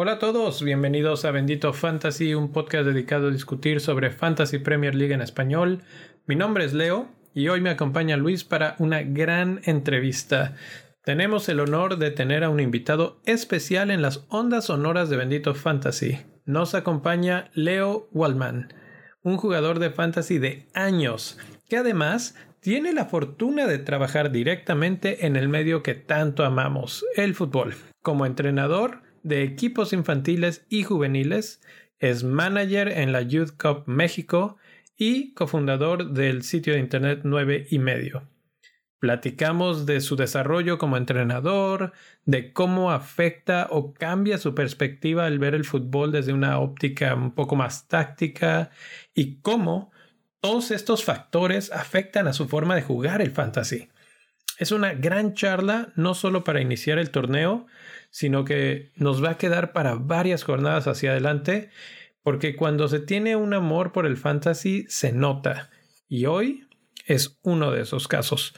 Hola a todos, bienvenidos a Bendito Fantasy, un podcast dedicado a discutir sobre Fantasy Premier League en español. Mi nombre es Leo y hoy me acompaña Luis para una gran entrevista. Tenemos el honor de tener a un invitado especial en las ondas sonoras de Bendito Fantasy. Nos acompaña Leo Waldman, un jugador de fantasy de años, que además tiene la fortuna de trabajar directamente en el medio que tanto amamos, el fútbol. Como entrenador, de equipos infantiles y juveniles, es manager en la Youth Cup México y cofundador del sitio de internet 9 y medio. Platicamos de su desarrollo como entrenador, de cómo afecta o cambia su perspectiva al ver el fútbol desde una óptica un poco más táctica y cómo todos estos factores afectan a su forma de jugar el fantasy. Es una gran charla no solo para iniciar el torneo, sino que nos va a quedar para varias jornadas hacia adelante, porque cuando se tiene un amor por el fantasy se nota, y hoy es uno de esos casos.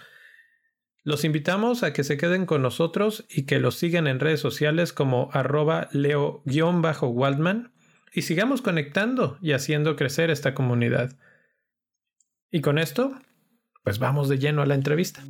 Los invitamos a que se queden con nosotros y que los sigan en redes sociales como arroba leo-waldman y sigamos conectando y haciendo crecer esta comunidad. Y con esto, pues vamos de lleno a la entrevista.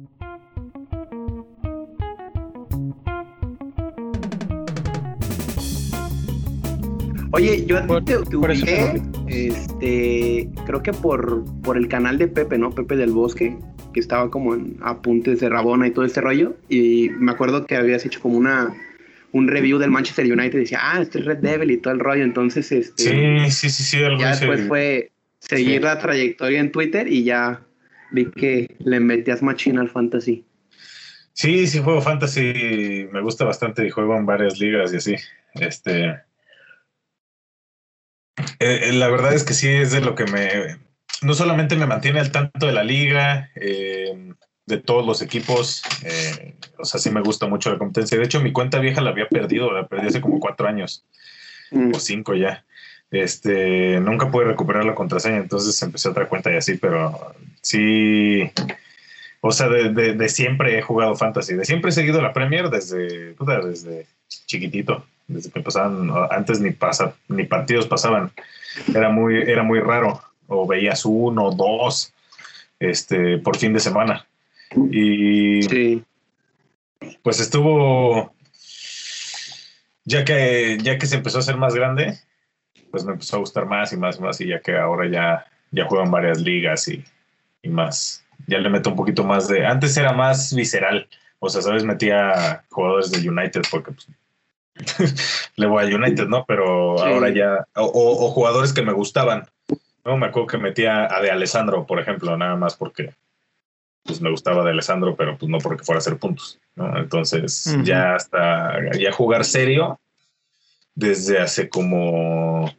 Oye, yo ti te, ubiqué, este, creo que por, por el canal de Pepe, ¿no? Pepe del Bosque, que estaba como en apuntes de Rabona y todo este rollo. Y me acuerdo que habías hecho como una un review del Manchester United y decía, ah, este es Red Devil y todo el rollo. Entonces, este. Sí, sí, sí, sí. ya después fue seguir la trayectoria en Twitter y ya vi que le metías machina al fantasy. Sí, sí juego fantasy, me gusta bastante y juego en varias ligas y así. Este, eh, eh, la verdad es que sí es de lo que me, no solamente me mantiene al tanto de la liga, eh, de todos los equipos, o sea, sí me gusta mucho la competencia. De hecho, mi cuenta vieja la había perdido, la perdí hace como cuatro años mm. o cinco ya. Este, nunca pude recuperar la contraseña, entonces empecé otra cuenta y así, pero sí, o sea, de, siempre he jugado fantasy, de siempre he seguido la Premier desde, desde chiquitito desde que pasaban, antes ni pasa, ni partidos pasaban, era muy, era muy raro, o veías uno, dos, este, por fin de semana. Y pues estuvo, ya que, ya que se empezó a hacer más grande, pues me empezó a gustar más y más y más, y ya que ahora ya, ya juegan varias ligas y, y más, ya le meto un poquito más de, antes era más visceral, o sea, sabes, metía jugadores de United porque pues, le voy a United, ¿no? Pero ahora ya, o, jugadores que me gustaban, ¿no? Me acuerdo que metía a de Alessandro, por ejemplo, nada más porque pues me gustaba de Alessandro, pero pues no porque fuera a hacer puntos, ¿no? Entonces ya hasta, ya jugar serio desde hace como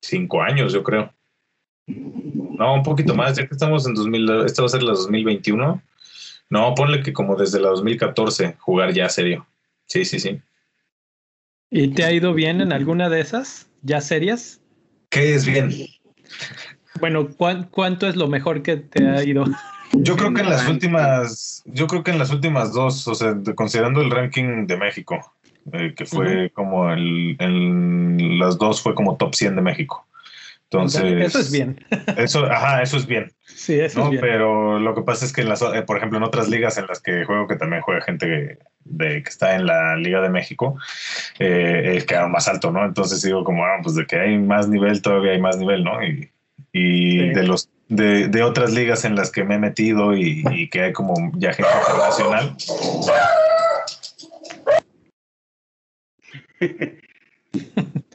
cinco años, yo creo. No, un poquito más, ya que estamos en 2000, esta va a ser la 2021. No, ponle que como desde la 2014 jugar ya serio. Sí, sí, sí. ¿Y te ha ido bien en alguna de esas ya serias? ¿Qué es bien? Bueno, ¿cuánto es lo mejor que te ha ido? Yo creo que en las últimas, yo creo que en las últimas dos, o sea, considerando el ranking de México, eh, que fue como el, en las dos fue como top 100 de México. Entonces, eso es bien. Eso, ajá, eso es bien. Sí, eso es bien. Pero lo que pasa es que, en las, eh, por ejemplo, en otras ligas en las que juego, que también juega gente de, que está en la Liga de México, eh, queda más alto, ¿no? Entonces digo como, ah, pues de que hay más nivel, todavía hay más nivel, ¿no? Y, y de los de, de, otras ligas en las que me he metido y, y que hay como ya gente internacional.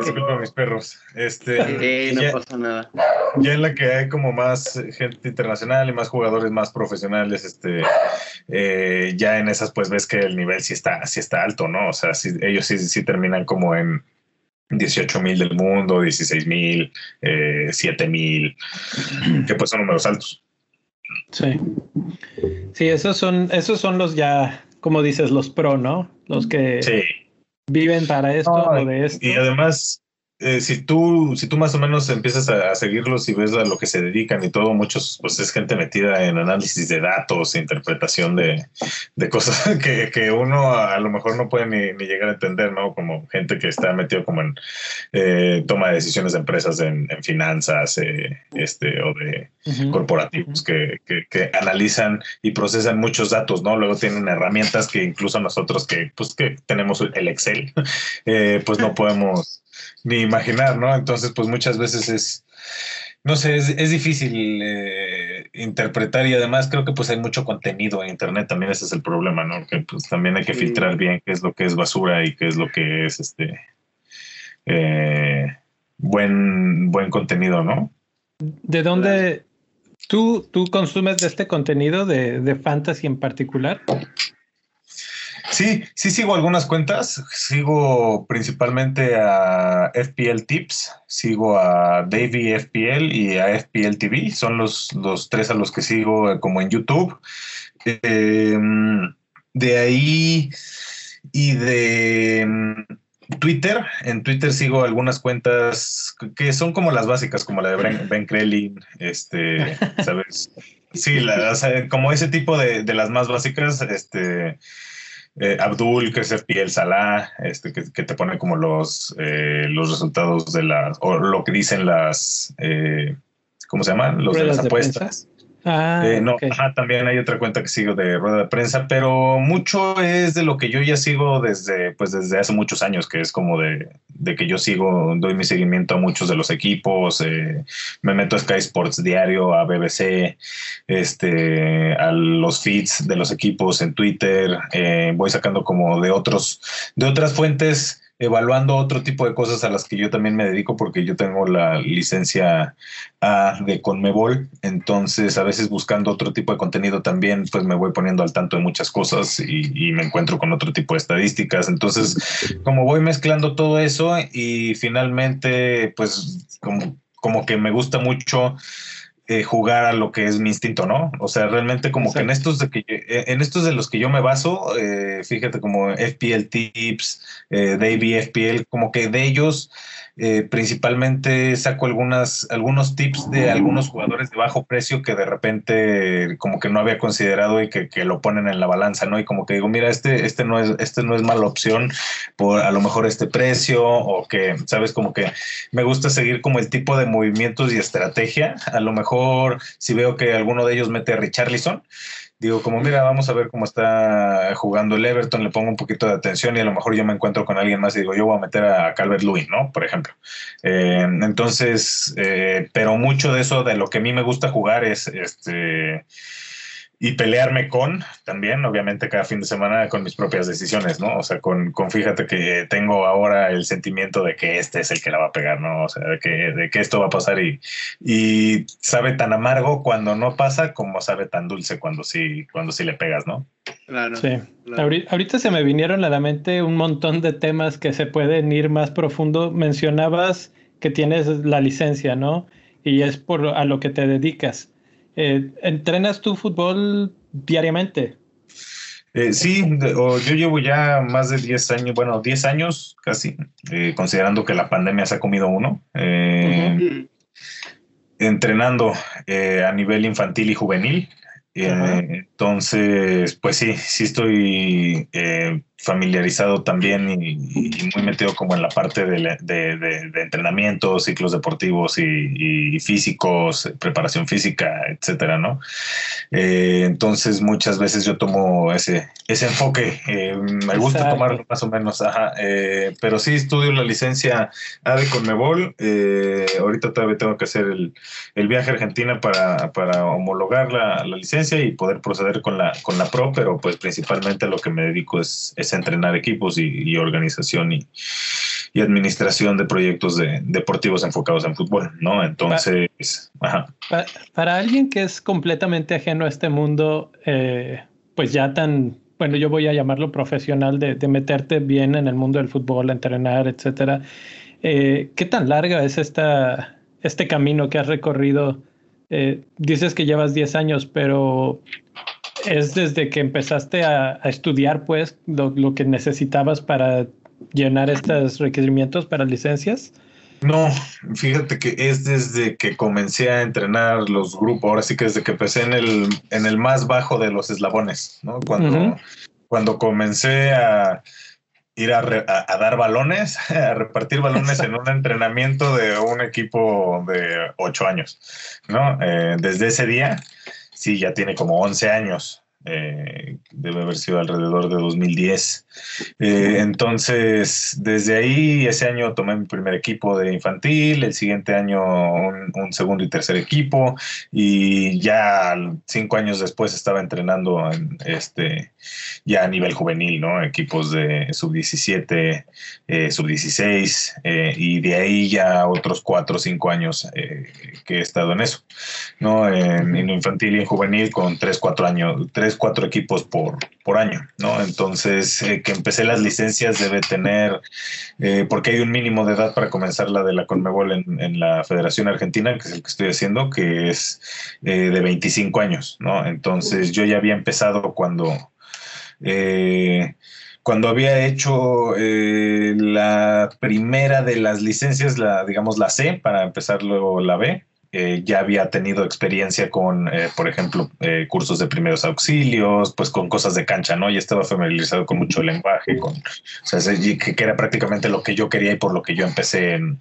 Disculpa, mis perros. Este, no pasa nada. Ya en la que hay como más gente internacional y más jugadores más profesionales, este, eh, ya en esas pues ves que el nivel sí está, sí está alto, ¿no? O sea, ellos sí, sí terminan como en 18 mil del mundo, 16 mil, eh, 7 mil, que pues son números altos. Sí. Sí, esos son, esos son los ya, como dices, los pro, ¿no? Los que... Sí viven para esto o de esto. Y además, eh, si tú, si tú más o menos empiezas a, seguirlos y ves a lo que se dedican y todo, muchos, pues es gente metida en análisis de datos, interpretación de, de cosas que, que, uno a lo mejor no puede ni, ni, llegar a entender, ¿no? Como gente que está metido como en eh, toma de decisiones de empresas en, en finanzas, eh, este, o de corporativos que, que, que, analizan y procesan muchos datos, ¿no? Luego tienen herramientas que incluso nosotros que, pues que tenemos el Excel, pues no podemos ni imaginar, ¿no? Entonces, pues muchas veces es, no sé, es, difícil eh, interpretar y además creo que pues hay mucho contenido en Internet, también ese es el problema, ¿no? Que pues también hay que filtrar bien qué es lo que es basura y qué es lo que es este eh, buen, buen contenido, ¿no? ¿De dónde tú, tú consumes de este contenido de, de fantasy en particular? Sí, sí sigo algunas cuentas. Sigo principalmente a FPL Tips, sigo a Davey FPL y a FPL TV. Son los, los tres a los que sigo eh, como en YouTube. Em, de ahí y de em, Twitter. En Twitter sigo algunas cuentas que son como las básicas, como la de Ben, ben Krellin, este, ¿sabes? Sí, como ese tipo de, de las más básicas, este eh, Abdul, que es FPL Salah, este, que, te pone como los, eh, los resultados de las, o lo que dicen las, eh, ¿cómo se llaman? Los de las apuestas. Ah, eh, no, también hay otra cuenta que sigo de rueda de prensa, pero mucho es de lo que yo ya sigo desde, pues desde hace muchos años, que es como de, de que yo sigo, doy mi seguimiento a muchos de los equipos, eh, me meto a Sky Sports Diario, a BBC, este, a los feeds de los equipos en Twitter, eh, voy sacando como de otros, de otras fuentes evaluando otro tipo de cosas a las que yo también me dedico porque yo tengo la licencia A de Conmebol, entonces a veces buscando otro tipo de contenido también pues me voy poniendo al tanto de muchas cosas y, me encuentro con otro tipo de estadísticas, entonces como voy mezclando todo eso y finalmente pues como, como que me gusta mucho eh, jugar a lo que es mi instinto, ¿no? O sea, realmente como que en estos de que eh, en estos de los que yo me baso, eh, fíjate como FPL Tips, eh, Davey FPL, como que de ellos eh, principalmente saco algunas, algunos tips de algunos jugadores de bajo precio que de repente como que no había considerado y que, lo ponen en la balanza, ¿no? Y como que digo, mira, este, este no es, este no es mala opción por a lo mejor este precio o que, sabes, como que me gusta seguir como el tipo de movimientos y estrategia. A lo mejor si veo que alguno de ellos mete a Richarlison, digo, como mira, vamos a ver cómo está jugando el Everton, le pongo un poquito de atención y a lo mejor yo me encuentro con alguien más y digo, yo voy a meter a Calvert Lewin, ¿no? Por ejemplo. Eh, entonces, eh, pero mucho de eso, de lo que a mí me gusta jugar es este y pelearme con también, obviamente, cada fin de semana con mis propias decisiones, ¿no? O sea, con, con fíjate que tengo ahora el sentimiento de que este es el que la va a pegar, ¿no? O sea, de que, de que esto va a pasar y, y sabe tan amargo cuando no pasa como sabe tan dulce cuando sí, cuando sí le pegas, ¿no? Claro. Sí. Ahorita se me vinieron a la mente un montón de temas que se pueden ir más profundo. Mencionabas que tienes la licencia, ¿no? Y es por a lo que te dedicas. Eh, ¿Entrenas tu fútbol diariamente? Eh, sí, yo llevo ya más de 10 años, bueno, 10 años casi, eh, considerando que la pandemia se ha comido uno, entrenando a nivel infantil y juvenil. Entonces, pues sí, sí estoy familiarizado también y, muy metido como en la parte de, de, entrenamiento, ciclos deportivos y, físicos, preparación física, etcétera, ¿no? Eh, entonces muchas veces yo tomo ese, ese enfoque, eh, me gusta tomar más o menos, ajá, eh, pero sí estudio la licencia A de Conmebol, ahorita todavía tengo que hacer el, el viaje a Argentina para, para homologar la, la, licencia y poder proceder con la, con la PRO, pero pues principalmente lo que me dedico es entrenar equipos y, organización y, administración de proyectos deportivos enfocados en fútbol, ¿no? Entonces, para, alguien que es completamente ajeno a este mundo, eh, pues ya tan, bueno, yo voy a llamarlo profesional, de, meterte bien en el mundo del fútbol, entrenar, etcétera. Eh, ¿Qué tan larga es esta, este camino que has recorrido? Eh, dices que llevas 10 años, pero es desde que empezaste a, estudiar, pues, lo, que necesitabas para llenar estos requerimientos para licencias. No, fíjate que es desde que comencé a entrenar los grupos, ahora sí que desde que empecé en el, en el más bajo de los eslabones, ¿no? Cuando, cuando comencé a ir a, dar balones, a repartir balones en un entrenamiento de un equipo de ocho años, ¿no? Eh, desde ese día, sí, ya tiene como 11 años eh, debe haber sido alrededor de 2010. Eh, entonces, desde ahí, ese año tomé mi primer equipo de infantil, el siguiente año un, segundo y tercer equipo, y ya cinco años después estaba entrenando en este, ya a nivel juvenil, ¿no? Equipos de sub-17, eh, sub-16, y de ahí ya otros cuatro o cinco años que he estado en eso, ¿no? En, en infantil y en juvenil con tres, cuatro años, tres cuatro equipos por, por año, ¿no? Entonces, eh, que empecé las licencias debe tener, eh, porque hay un mínimo de edad para comenzar la de la Conmebol en, la Federación Argentina, que es el que estoy haciendo, que es eh, de 25 años, ¿no? Entonces, yo ya había empezado cuando... cuando había hecho la primera de las licencias, la digamos la C, para empezar luego la B, eh, ya había tenido experiencia con, eh, por ejemplo, eh, cursos de primeros auxilios, pues con cosas de cancha, ¿no? Ya estaba familiarizado con mucho lenguaje, con, o sea, que, era prácticamente lo que yo quería y por lo que yo empecé en,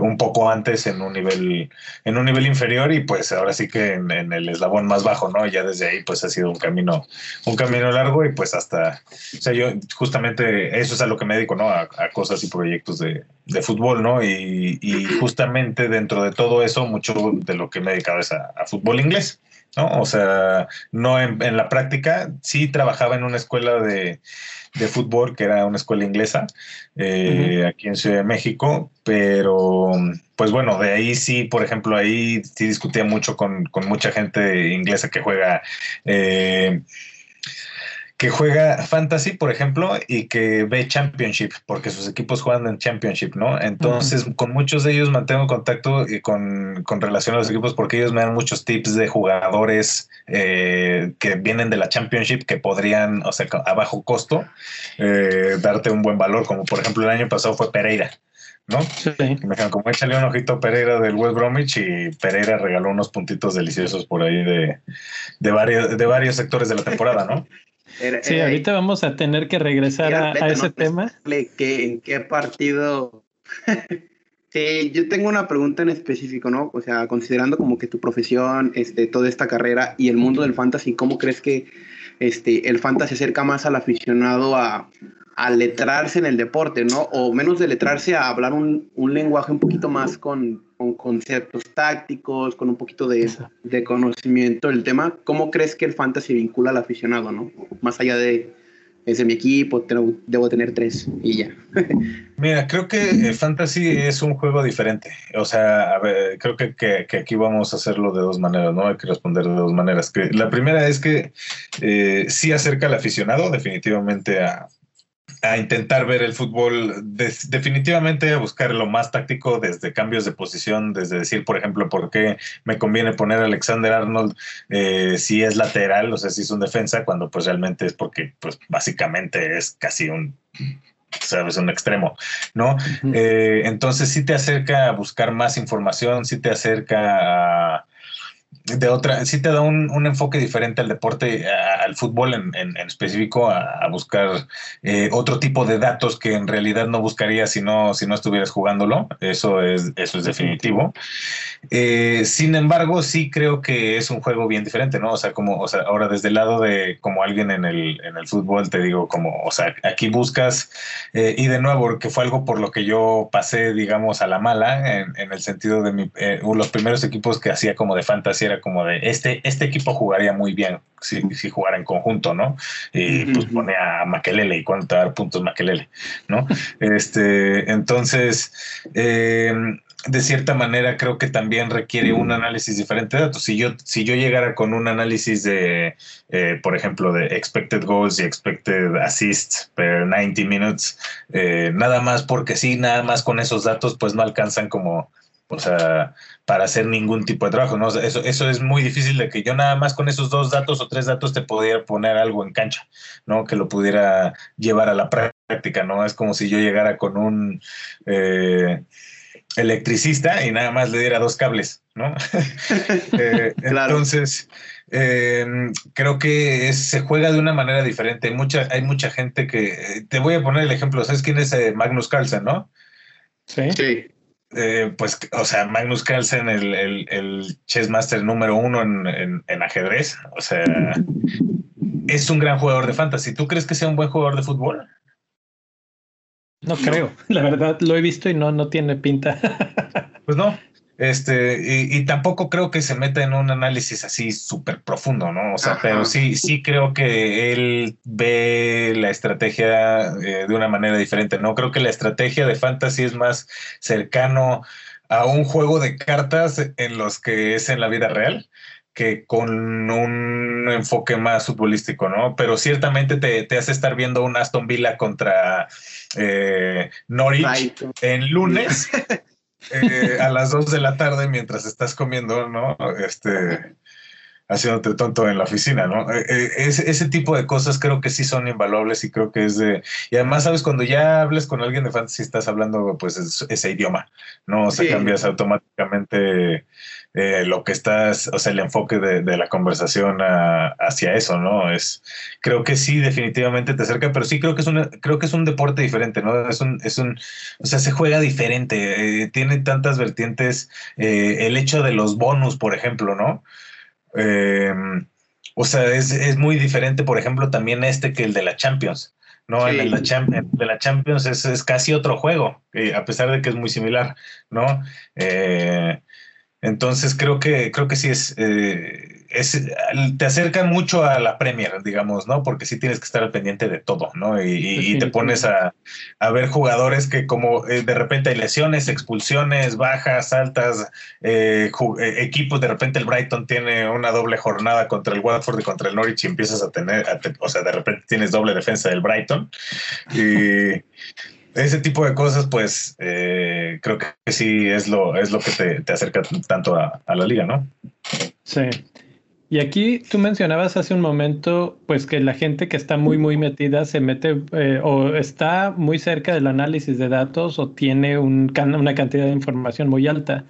un poco antes en un nivel, en un nivel inferior y pues ahora sí que en, el eslabón más bajo, ¿no? Ya desde ahí pues ha sido un camino, un camino largo y pues hasta, o sea, yo justamente eso es a lo que me dedico, ¿no? A, cosas y proyectos de, de fútbol, ¿no? Y, y justamente dentro de todo eso, mucho de lo que me he dedicado es a, fútbol inglés, ¿no? O sea, no en, la práctica, sí trabajaba en una escuela de, fútbol que era una escuela inglesa eh, aquí en Ciudad de México, pero pues bueno, de ahí sí, por ejemplo, ahí sí discutía mucho con, con mucha gente inglesa que juega. Eh, que juega Fantasy, por ejemplo, y que ve Championship, porque sus equipos juegan en Championship, ¿no? Entonces, con muchos de ellos mantengo contacto y con, relación a los equipos, porque ellos me dan muchos tips de jugadores eh, que vienen de la Championship que podrían, o sea, a bajo costo, eh, darte un buen valor, como por ejemplo el año pasado fue Pereira. ¿no? Sí. Me dijeron, como échale un ojito Pereira del West Bromwich y Pereira regaló unos puntitos deliciosos por ahí de, de, varios, de varios sectores de la temporada, ¿no? Sí, ahorita vamos a tener que regresar a, ese tema. ¿En qué partido? sí, yo tengo una pregunta en específico, ¿no? O sea, considerando como que tu profesión, este, toda esta carrera y el mundo del fantasy, ¿cómo crees que este, el fantasy acerca más al aficionado a, a letrarse en el deporte, ¿no? O menos de letrarse a hablar un, un lenguaje un poquito más con, con, conceptos tácticos, con un poquito de, de, conocimiento del tema. ¿Cómo crees que el fantasy vincula al aficionado, ¿no? Más allá de, es de mi equipo, debo tener tres y ya. Mira, creo que el fantasy es un juego diferente. O sea, a ver, creo que, que, aquí vamos a hacerlo de dos maneras, ¿no? Hay que responder de dos maneras. Que la primera es que eh, sí acerca al aficionado definitivamente a, a intentar ver el fútbol, definitivamente a buscar lo más táctico desde cambios de posición, desde decir, por ejemplo, por qué me conviene poner a Alexander Arnold eh, si es lateral, o sea, si es un defensa, cuando pues realmente es porque pues básicamente es casi un sabes, un extremo, ¿no? Eh, entonces sí te acerca a buscar más información, sí te acerca a de otra, sí te da un, un, enfoque diferente al deporte, al fútbol en, en, específico, a, buscar eh, otro tipo de datos que en realidad no buscarías si no, si no estuvieras jugándolo. Eso es, eso es definitivo. Eh, sin embargo, sí creo que es un juego bien diferente, ¿no? O sea, como, o sea, ahora desde el lado de como alguien en el, en el fútbol, te digo, como, o sea, aquí buscas, eh, y de nuevo, que fue algo por lo que yo pasé, digamos, a la mala, en, el sentido de mi, los primeros equipos que hacía como de fantasía como de este, este equipo jugaría muy bien si, si jugara en conjunto, ¿no? Y pues pone a Maquelele y cuánto dar puntos Maquelele, ¿no? este, entonces, em, de cierta manera creo que también requiere un análisis diferente de datos. Si yo, si yo llegara con un análisis de, eh, por ejemplo, de expected goals y expected assists per 90 minutes, eh, nada más porque sí, nada más con esos datos, pues no alcanzan como o sea, para hacer ningún tipo de trabajo, ¿no? eso, eso es muy difícil de que yo nada más con esos dos datos o tres datos te pudiera poner algo en cancha, ¿no? Que lo pudiera llevar a la práctica, ¿no? Es como si yo llegara con un... Eh, electricista y nada más le diera dos cables, ¿no? Eh, entonces, em, creo que se juega de una manera diferente. Hay mucha, hay mucha gente que, te voy a poner el ejemplo, ¿sabes quién es eh, Magnus Carlsen, no? Sí. Sí. Eh, pues, o sea, Magnus Carlsen, el, el, el chessmaster número uno en, en, ajedrez, o sea, es un gran jugador de fantasy. ¿Tú crees que sea un buen jugador de fútbol? No, creo, la verdad lo he visto y no, no tiene pinta. pues no, este, y, tampoco creo que se meta en un análisis así súper profundo, ¿no? O sea, pero sí, sí creo que él ve la estrategia eh, de una manera diferente, ¿no? Creo que la estrategia de fantasy es más cercano a un juego de cartas en los que es en la vida real que con un enfoque más futbolístico, ¿no? Pero ciertamente te, hace estar viendo un Aston Villa contra eh, Norwich en lunes eh, a las 2 de la tarde mientras estás comiendo, ¿no? Este, haciéndote tonto en la oficina, ¿no? Eh, eh, ese, tipo de cosas creo que sí son invaluables y creo que es de... Y además, ¿sabes? Cuando ya hables con alguien de fantasy, estás hablando pues ese idioma, ¿no? O sea, cambias automáticamente eh, lo que estás, o sea, el enfoque de, la conversación hacia eso, ¿no? Es, creo que sí, definitivamente te acerca, pero sí creo que es una, creo que es un deporte diferente, ¿no? Es un, es un, o sea, se juega diferente, tiene tantas vertientes, el hecho de los bonus, por ejemplo, ¿no? Em, o sea, es, muy diferente, por ejemplo, también este que el de la Champions. ¿no? El, de la Champions, de la Champions es, casi otro juego, a pesar de que es muy similar, ¿no? Eh, entonces creo que creo que sí es te acerca mucho a la Premier, digamos, ¿no? Porque sí tienes que estar al pendiente de todo, ¿no? Y, te pones a, ver jugadores que como eh, de repente hay lesiones, expulsiones, bajas, altas, eh, eh, equipos, de repente el Brighton tiene una doble jornada contra el Watford y contra el Norwich y empiezas a tener, o sea, de repente tienes doble defensa del Brighton. Y ese tipo de cosas, pues creo que sí es lo, es lo que te, acerca tanto a, a la liga, ¿no? Sí. Y aquí tú mencionabas hace un momento, pues que la gente que está muy, muy metida se mete eh, o está muy cerca del análisis de datos o tiene un, una cantidad de información muy alta.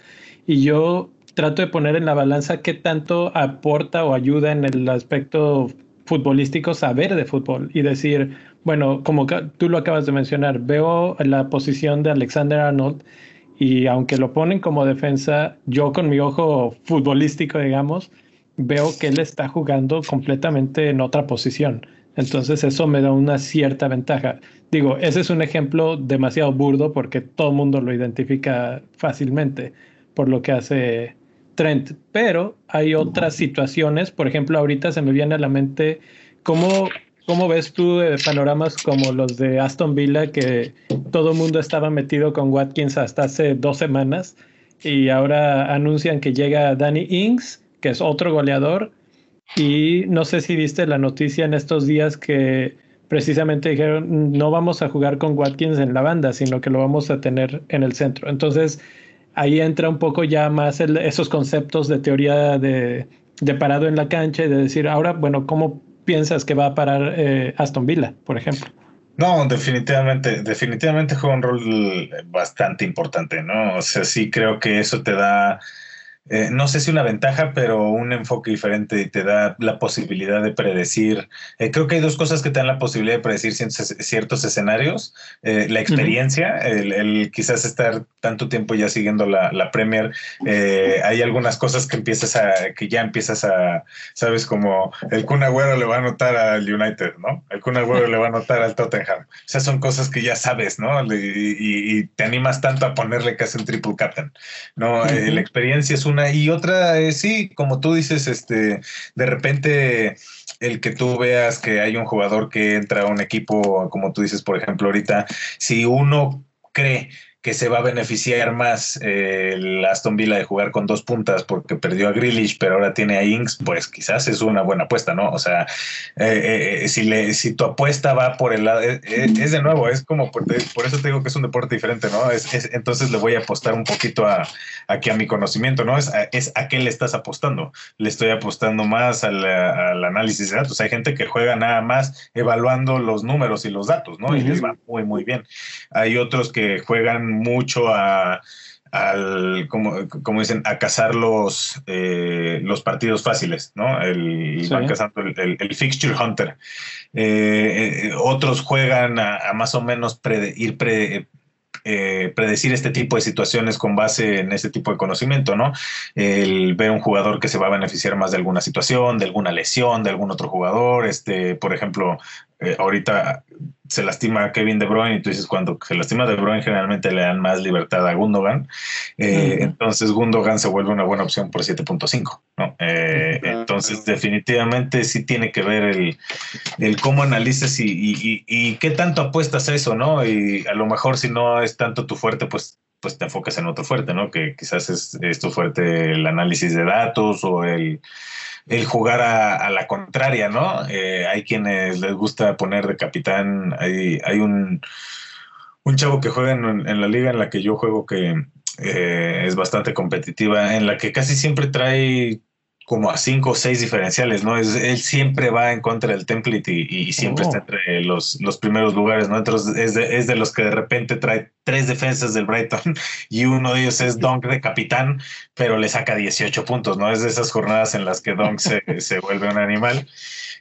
Y yo trato de poner en la balanza qué tanto aporta o ayuda en el aspecto futbolístico saber de fútbol y decir, bueno, como tú lo acabas de mencionar, veo la posición de Alexander Arnold y aunque lo ponen como defensa, yo con mi ojo futbolístico, digamos, veo que él está jugando completamente en otra posición. Entonces eso me da una cierta ventaja. Digo, ese es un ejemplo demasiado burdo porque todo el mundo lo identifica fácilmente por lo que hace Trent. Pero hay otras situaciones, por ejemplo, ahorita se me viene a la mente cómo, cómo ves tú panoramas como los de Aston Villa, que todo el mundo estaba metido con Watkins hasta hace dos semanas y ahora anuncian que llega Danny Ings que es otro goleador. Y no sé si viste la noticia en estos días que precisamente dijeron no vamos a jugar con Watkins en la banda, sino que lo vamos a tener en el centro. Entonces ahí entra un poco ya más esos conceptos de teoría de, parado en la cancha y de decir, ahora, bueno, ¿cómo piensas que va a parar eh, Aston Villa, por ejemplo? No, definitivamente, definitivamente juega un rol bastante importante, ¿no? O sea, sí creo que eso te da eh, no sé si una ventaja, pero un enfoque diferente y te da la posibilidad de predecir. Eh, creo que hay dos cosas que te dan la posibilidad de predecir ciertos, escenarios. Eh, la experiencia, el, quizás estar tanto tiempo ya siguiendo la, la Premier, hay algunas cosas que empiezas a, que ya empiezas a, sabes, como el Kun Agüero le va a notar al United, ¿no? El Kun Agüero le va a notar al Tottenham. O sea, son cosas que ya sabes, ¿no? Y, te animas tanto a ponerle casi un triple captain, ¿no? la experiencia es un y otra es, sí, como tú dices, este, de repente el que tú veas que hay un jugador que entra a un equipo, como tú dices, por ejemplo, ahorita, si uno cree que se va a beneficiar más eh, el Aston Villa de jugar con dos puntas porque perdió a Grealish, pero ahora tiene a Inks, pues quizás es una buena apuesta, ¿no? O sea, eh, eh, si, le, si tu apuesta va por el lado, es, de nuevo, es como, por, por, eso te digo que es un deporte diferente, ¿no? Es, entonces le voy a apostar un poquito a, aquí a mi conocimiento, ¿no? Es, es a qué le estás apostando. Le estoy apostando más al, análisis de datos. Hay gente que juega nada más evaluando los números y los datos, ¿no? Y les va muy, muy bien. Hay otros que juegan mucho a al como, como, dicen, a cazar los, eh, los partidos fáciles, ¿no? El, Van cazando el, fixture hunter. Eh, otros juegan a, más o menos ir pre, eh, predecir este tipo de situaciones con base en ese tipo de conocimiento, ¿no? El ver un jugador que se va a beneficiar más de alguna situación, de alguna lesión, de algún otro jugador, este, por ejemplo, eh, ahorita se lastima Kevin De Bruyne y tú dices cuando se lastima De Bruyne generalmente le dan más libertad a Gundogan, eh, entonces Gundogan se vuelve una buena opción por 7.5, ¿no? entonces definitivamente sí tiene que ver el, el cómo analizas y, y, y, qué tanto apuestas a eso, ¿no? Y a lo mejor si no es tanto tu fuerte, pues pues te enfocas en otro fuerte, ¿no? Que quizás es, tu fuerte el análisis de datos o el, jugar a, la contraria, ¿no? Eh, hay quienes les gusta poner de capitán, hay, hay un, un chavo que juega en, la liga en la que yo juego que eh, es bastante competitiva, en la que casi siempre trae como a cinco o seis diferenciales, ¿no? Es, él siempre va en contra del template y, siempre está oh. entre los, los, primeros lugares, ¿no? Entonces es de, es de, los que de repente trae tres defensas del Brighton y uno de ellos es Donk de capitán, pero le saca 18 puntos, ¿no? Es de esas jornadas en las que Donk se, se vuelve un animal.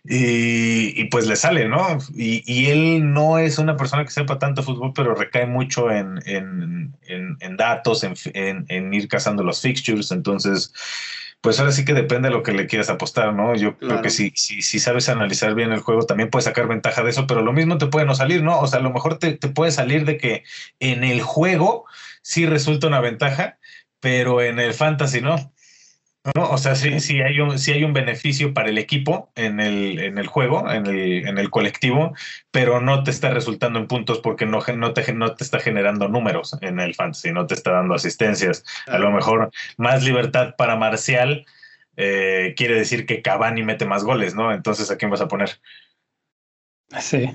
Y, y, pues le sale, ¿no? Y, y, él no es una persona que sepa tanto fútbol, pero recae mucho en, en, en, en datos, en, ir cazando los fixtures. Entonces, pues ahora sí que depende de lo que le quieras apostar, ¿no? Yo creo que si, si, si, sabes analizar bien el juego, también puedes sacar ventaja de eso, pero lo mismo te puede no salir, ¿no? O sea, a lo mejor te, te puede salir de que en el juego sí resulta una ventaja, pero en el fantasy no. ¿No? O sea, sí, sí, hay un, sí hay un beneficio para el equipo en el, en el juego, en el, en el colectivo, pero no te está resultando en puntos porque no, no, te, no te está generando números en el fantasy, no te está dando asistencias. A lo mejor más libertad para Marcial eh, quiere decir que Cavani mete más goles, ¿no? Entonces, ¿a quién vas a poner? Sí.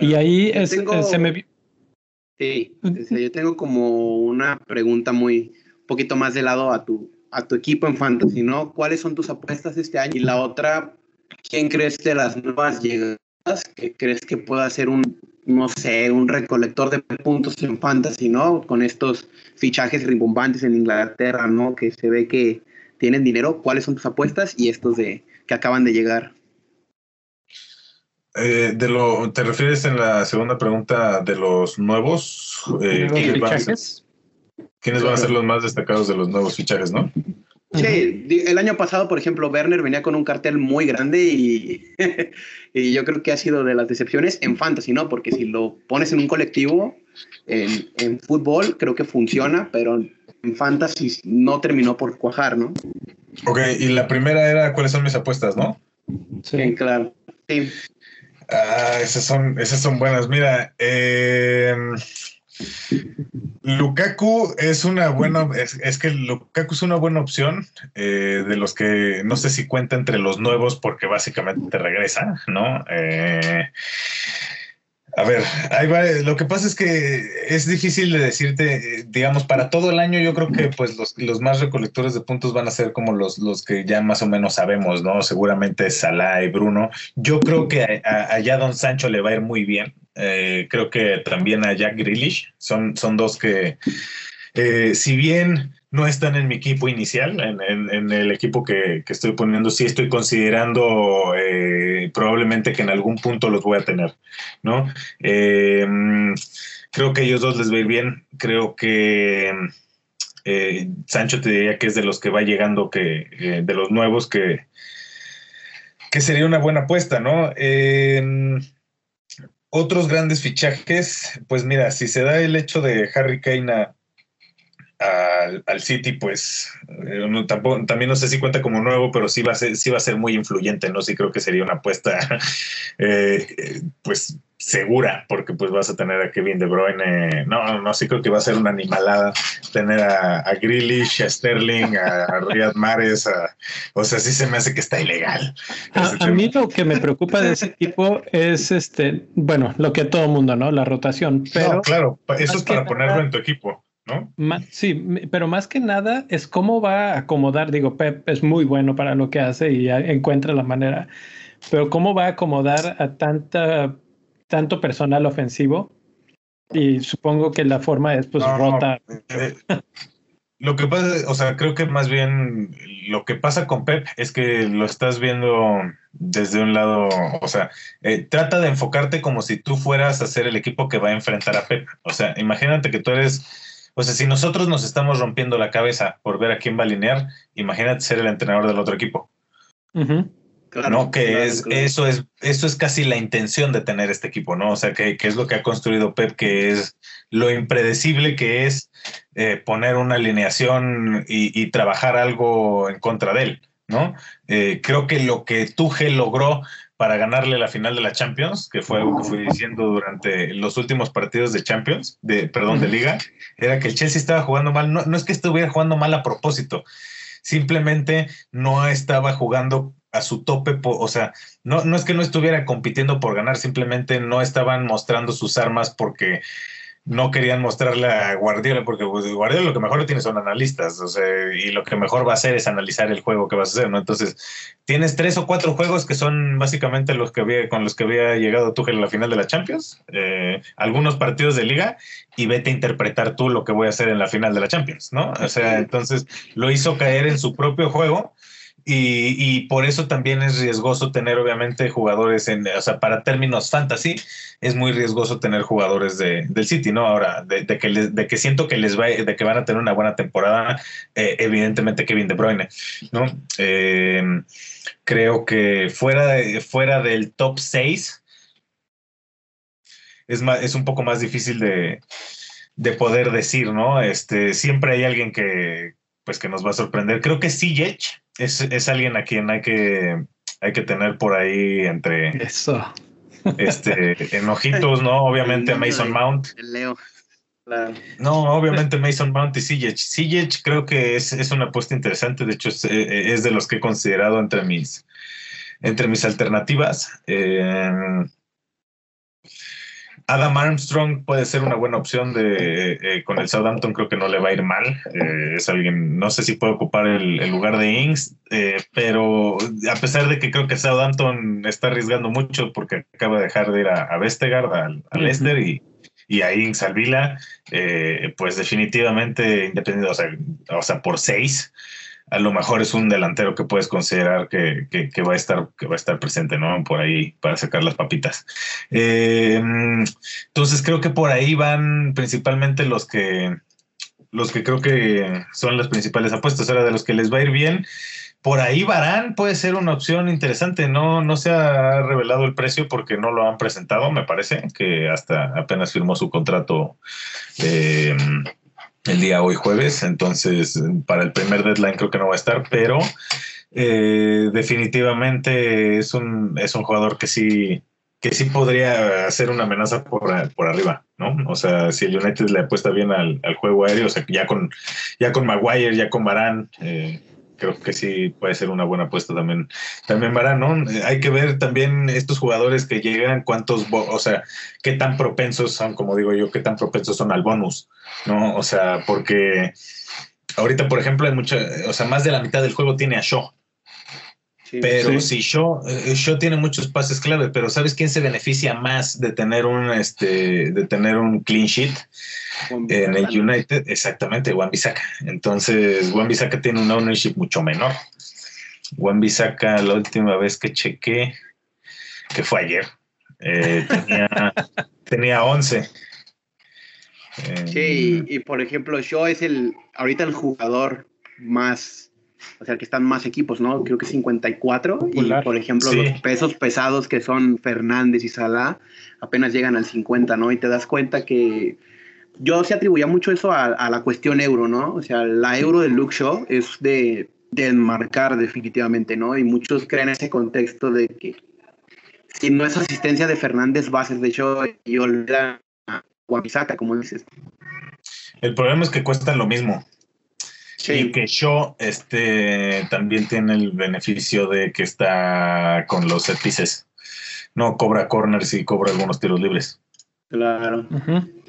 Y ahí es, se me... Sí, yo tengo como una pregunta muy, un poquito más de lado a tu, a tu equipo en fantasy, ¿no? ¿Cuáles son tus apuestas este año? Y la otra, ¿quién crees de las nuevas llegadas que crees que pueda ser un, no sé, un recolector de puntos en fantasy, ¿no? Con estos fichajes rimbombantes en Inglaterra, ¿no? Que se ve que tienen dinero. ¿Cuáles son tus apuestas y estos de que acaban de llegar? Eh, de lo, ¿Te refieres en la segunda pregunta de los nuevos? Eh, fichajes? ¿Quiénes van a ser los más destacados de los nuevos fichajes, no? Sí, el año pasado, por ejemplo, Werner venía con un cartel muy grande y, y, yo creo que ha sido de las decepciones en fantasy, ¿no? Porque si lo pones en un colectivo, en, en fútbol, creo que funciona, pero en fantasy no terminó por cuajar, ¿no? Ok, y la primera era cuáles son mis apuestas, ¿no? Sí, claro. Sí. Ah, esas son, esas son buenas. Mira, eh, Lukaku es una buena, es, que Lukaku es una buena opción eh, de los que no sé si cuenta entre los nuevos porque básicamente regresa, ¿no? Eh, a ver, ahí va. Lo que pasa es que es difícil de decirte, digamos, para todo el año yo creo que pues los, los más recolectores de puntos van a ser como los, los que ya más o menos sabemos, ¿no? Seguramente Salah y Bruno. Yo creo que a, a, Don Sancho le va a ir muy bien. Eh, creo que también a Jack Grealish. Son, son dos que, eh, si bien no están en mi equipo inicial, en, el equipo que, estoy poniendo, sí estoy considerando eh, probablemente que en algún punto los voy a tener, ¿no? creo que ellos dos les va a ir bien. Creo que Sancho te diría que es de los que va llegando, que de los nuevos que, que sería una buena apuesta, ¿no? Otros grandes fichajes, pues mira, si se da el hecho de Harry Kane al, City, pues eh, también no sé si cuenta como nuevo, pero sí va a ser, sí va a ser muy influyente, ¿no? Sí creo que sería una apuesta, eh, pues segura, porque pues vas a tener a Kevin De Bruyne. No, no, sí creo que va a ser una animalada tener a, a Grealish, a Sterling, a, Riyad Mahrez, o sea, sí se me hace que está ilegal. A, mí lo que me preocupa de ese tipo es este, bueno, lo que todo mundo, ¿no? La rotación. Pero no, claro, eso es para ponerlo en tu equipo. ¿No? sí, pero más que nada es cómo va a acomodar. Digo, Pep es muy bueno para lo que hace y encuentra la manera, pero cómo va a acomodar a tanta tanto personal ofensivo Y supongo que la forma es pues rota. Eh, lo que pasa, o sea, creo que más bien lo que pasa con Pep es que lo estás viendo desde un lado, o sea, eh, trata de enfocarte como si tú fueras a ser el equipo que va a enfrentar a Pep. O sea, imagínate que tú eres, o sea, si nosotros nos estamos rompiendo la cabeza por ver a quién va a alinear, imagínate ser el entrenador del otro equipo. ¿no? Que es, eso es, eso es casi la intención de tener este equipo, ¿no? O sea, que, es lo que ha construido Pep, que es lo impredecible que es eh, poner una alineación y, trabajar algo en contra de él, ¿no? Eh, creo que lo que Tuchel logró para ganarle la final de la Champions, que fue algo que fui diciendo durante los últimos partidos de Champions, de, perdón, de liga, era que el Chelsea estaba jugando mal, no, no es que estuviera jugando mal a propósito, simplemente no estaba jugando a su tope, o sea, no, no es que no estuviera compitiendo por ganar, simplemente no estaban mostrando sus armas porque no querían mostrarle a Guardiola, porque pues, Guardiola lo que mejor le tiene son analistas, o sea, y lo que mejor va a hacer es analizar el juego que vas a hacer, ¿no? Entonces, tienes tres o cuatro juegos que son básicamente los que había, con los que había llegado Tuchel a la final de la Champions, eh, algunos partidos de liga, y vete a interpretar tú lo que voy a hacer en la final de la Champions, ¿no? O sea, entonces lo hizo caer en su propio juego y, por eso también es riesgoso tener, obviamente, jugadores en, o sea, para términos fantasy, es muy riesgoso tener jugadores de, del City, ¿no? Ahora, de, que de que siento que les va, de que van a tener una buena temporada, eh, evidentemente Kevin De Bruyne, ¿no? Eh, creo que fuera, fuera del top 6 es, más, es un poco más difícil de, de poder decir, ¿no? Este, siempre hay alguien que, pues que nos va a sorprender. Creo que Ziyech es, es alguien a quien hay que, hay que tener por ahí entre... Eso. Este, enojitos, ¿no? Obviamente Mason Mount. El Leo. No, obviamente Mason Mount y Ziyech. Ziyech creo que es, es, una apuesta interesante. De hecho, es, es, de los que he considerado entre mis, entre mis alternativas. Eh, Adam Armstrong puede ser una buena opción de eh, con el Southampton, creo que no le va a ir mal. Eh, es alguien, no sé si puede ocupar el, lugar de Ings, eh, pero a pesar de que creo que Southampton está arriesgando mucho porque acaba de dejar de ir a, a Vestegard, al, Leicester y, y a Ings al Vila, pues definitivamente independiente, o sea, o sea por seis a lo mejor es un delantero que puedes considerar que, va a estar que va a estar presente, ¿no? Por ahí para sacar las papitas. Eh, entonces creo que por ahí van principalmente los que los que creo que son las principales apuestas. Ahora de los que les va a ir bien. Por ahí Barán puede ser una opción interesante. No, no se ha revelado el precio porque no lo han presentado, me parece, que hasta apenas firmó su contrato. Eh, el día hoy jueves, entonces para el primer deadline creo que no va a estar, pero eh, definitivamente es un, es un jugador que sí, que sí podría hacer una amenaza por, por arriba, ¿no? O sea, si el United le apuesta bien al, juego aéreo, o sea, ya con, ya con Maguire, ya con Barán, eh, creo que sí puede ser una buena apuesta también. También Barán, ¿no? Hay que ver también estos jugadores que llegan, cuántos, o sea, qué tan propensos son, como digo yo, qué tan propensos son al bonus, ¿no? O sea, porque ahorita, por ejemplo, hay mucha, o sea, más de la mitad del juego tiene a Shaw. Pero si Shaw, eh, Shaw tiene muchos pases clave, pero ¿sabes quién se beneficia más de tener un, este, de tener un clean sheet? En el United, exactamente, Juan Bisaca. Entonces, Juan Bisaca tiene un ownership mucho menor. Juan Bisaca, la última vez que chequé, que fue ayer, eh, tenía, tenía 11. sí, y, por ejemplo, Shaw es el, ahorita el jugador más, o sea, que están más equipos, ¿no? Creo que 54. Y por ejemplo, los pesos pesados que son Fernández y Salah apenas llegan al 50, ¿no? Y te das cuenta que yo se atribuía mucho eso a, la cuestión euro, ¿no? O sea, la euro del Luke Show es de, de enmarcar definitivamente, ¿no? Y muchos creen ese contexto de que si no es asistencia de Fernández Bases, de hecho, y olvida a Guamisaca, como dices. El problema es que cuestan lo mismo. Sí. Y que Shaw este, también tiene el beneficio de que está con los set No cobra corners y cobra algunos tiros libres. Claro.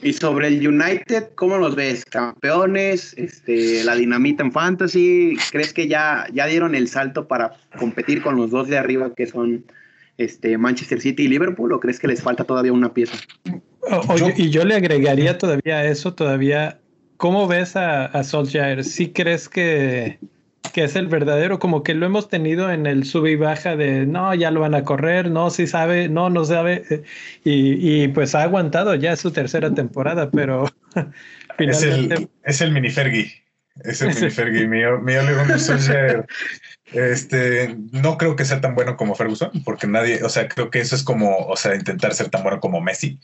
Y sobre el United, ¿cómo los ves? ¿Campeones? Este, ¿La dinamita en fantasy? ¿Crees que ya, ya dieron el salto para competir con los dos de arriba que son este, Manchester City y Liverpool o crees que les falta todavía una pieza? y yo le agregaría todavía a eso, todavía, ¿cómo ves a, a Solskjaer? ¿Sí crees que, que es el verdadero, como que lo hemos tenido en el sub y baja de no, ya lo van a correr, no, si sabe, no, no sabe, eh, y, pues ha aguantado ya su tercera temporada, pero finalmente... Es el, es el mini Fergie, es el mini Fergie, mío, mío este, no creo que sea tan bueno como Ferguson, porque nadie, o sea, creo que eso es como, o sea, intentar ser tan bueno como Messi.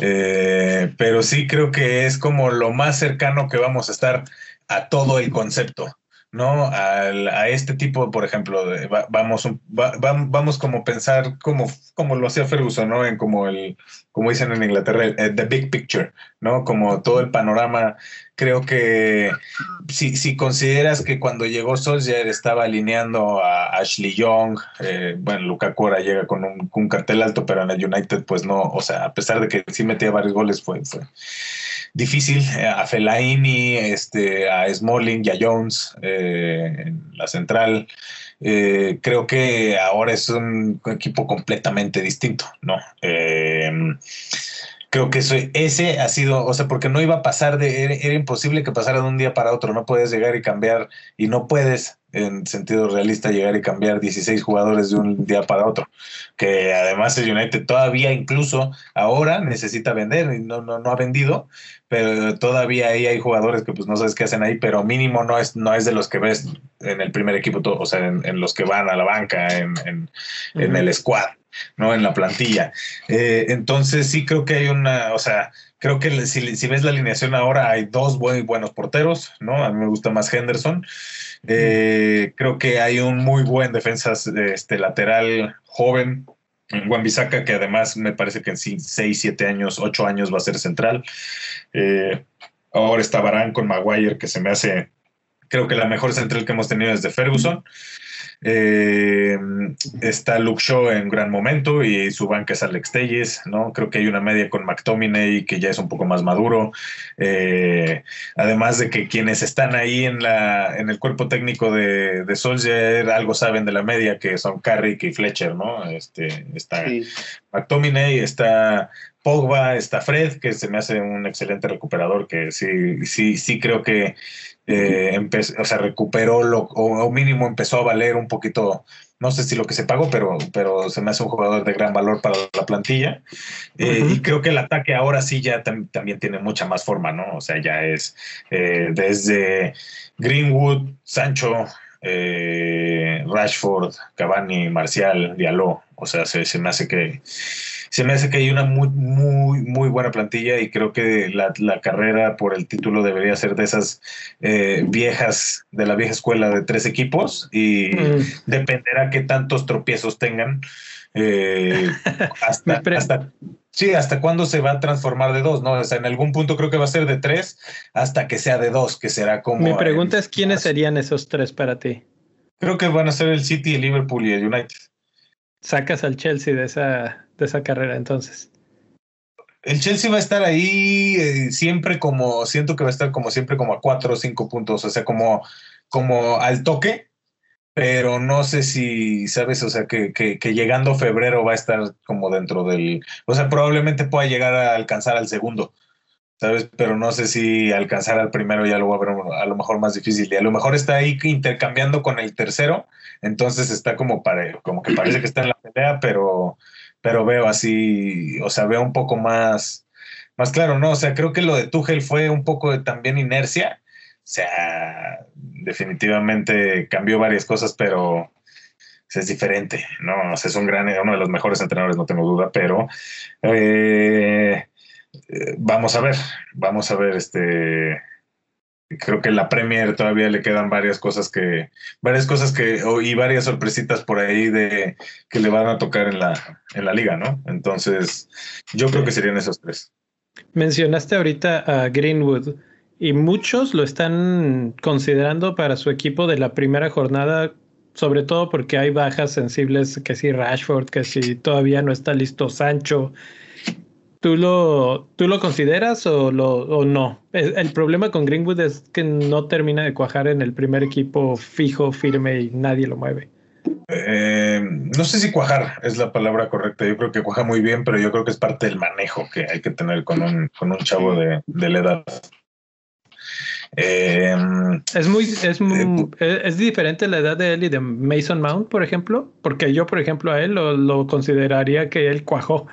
Eh, pero sí creo que es como lo más cercano que vamos a estar a todo el concepto. ¿No? a este tipo, por ejemplo, vamos, vamos como pensar como, como lo hacía Ferguson, ¿no? En como el, como dicen en Inglaterra, el, the big picture, ¿no? Como todo el panorama. Creo que si, si consideras que cuando llegó Solskjaer estaba alineando a Ashley Young, eh, bueno, Lukaku ahora llega con un, un, cartel alto, pero en el United, pues no, o sea, a pesar de que sí metía varios goles, fue, fue difícil eh, a Fellaini, este, a Smalling y a Jones eh, en la central. Eh, creo que ahora es un equipo completamente distinto, ¿no? Creo que ese ha sido, o sea, porque no iba a pasar de, era, imposible que pasara de un día para otro, no puedes llegar y cambiar, y no puedes, en sentido realista, llegar y cambiar 16 jugadores de un día para otro, que además el United todavía incluso ahora necesita vender, y no, no, no ha vendido, pero todavía ahí hay jugadores que pues no sabes qué hacen ahí, pero mínimo no es, no es de los que ves en el primer equipo, o sea, en, los que van a la banca, en, en el squad. ¿No? En la plantilla. Eh, entonces sí creo que hay una, o sea, creo que si, ves la alineación ahora hay dos muy buenos porteros, ¿no? A mí me gusta más Henderson. Eh, creo que hay un muy buen defensa este, lateral joven, Juan Bisaca, que además me parece que en 6, 7 años, 8 años va a ser central. Eh, ahora está Barán con Maguire, que se me hace, creo que la mejor central que hemos tenido desde Ferguson. Eh, está Luke Shaw en gran momento y su banca es Alex Telles, ¿no? Creo que hay una media con McTominay que ya es un poco más maduro. Eh, además de que quienes están ahí en, la, en el cuerpo técnico de, de Solskjaer algo saben de la media, que son Carrick y Fletcher, ¿no? Este, está McTominay, está Pogba, está Fred, que se me hace un excelente recuperador, que sí, sí, sí creo que eh, o sea, recuperó lo, o, mínimo empezó a valer un poquito, no sé si lo que se pagó, pero, pero se me hace un jugador de gran valor para la plantilla. Eh, y creo que el ataque ahora sí ya también tiene mucha más forma, ¿no? O sea, ya es eh, desde Greenwood, Sancho, Rashford, Cavani, Marcial, Diallo. O sea, se, se me hace que se me hace que hay una muy, muy, muy buena plantilla y creo que la, carrera por el título debería ser de esas eh, viejas, de la vieja escuela de tres equipos y mm. dependerá qué tantos tropiezos tengan. Eh, hasta, hasta, sí, hasta cuándo se va a transformar de dos, ¿no? O sea, en algún punto creo que va a ser de tres hasta que sea de dos, que será como. Mi pregunta es: ¿quiénes serían esos tres para ti? Creo que van a ser el City, el Liverpool y el United. Sacas al Chelsea de esa, de esa carrera entonces. El Chelsea va a estar ahí eh, siempre como, siento que va a estar como siempre como a cuatro o cinco puntos, o sea, como, como al toque, pero no sé si, sabes, o sea, que, que, que, llegando febrero va a estar como dentro del, o sea, probablemente pueda llegar a alcanzar al segundo, ¿sabes? Pero no sé si alcanzar al primero ya lo va a ver a lo mejor más difícil y a lo mejor está ahí intercambiando con el tercero, entonces está como, para, como que parece que está en la pelea, pero pero veo así, o sea, veo un poco más, más claro, ¿no? O sea, creo que lo de Tuchel fue un poco también inercia. O sea, definitivamente cambió varias cosas, pero es diferente, ¿no? O sea, es un gran, uno de los mejores entrenadores, no tengo duda, pero eh, eh, vamos a ver, vamos a ver este creo que la Premier todavía le quedan varias cosas que, varias cosas que, y varias sorpresitas por ahí de que le van a tocar en la, en la liga, ¿no? Entonces, yo creo que serían esos tres. Mencionaste ahorita a Greenwood y muchos lo están considerando para su equipo de la primera jornada, sobre todo porque hay bajas sensibles, que si Rashford, que si todavía no está listo Sancho, ¿Tú lo, ¿Tú lo consideras o, lo, o no? El, problema con Greenwood es que no termina de cuajar en el primer equipo fijo, firme y nadie lo mueve. eh, no sé si cuajar es la palabra correcta. Yo creo que cuaja muy bien, pero yo creo que es parte del manejo que hay que tener con un, con un chavo de, de la edad. Eh, es muy, es, muy, eh, es diferente la edad de él y de Mason Mount, por ejemplo, porque yo, por ejemplo, a él lo, lo consideraría que él cuajó,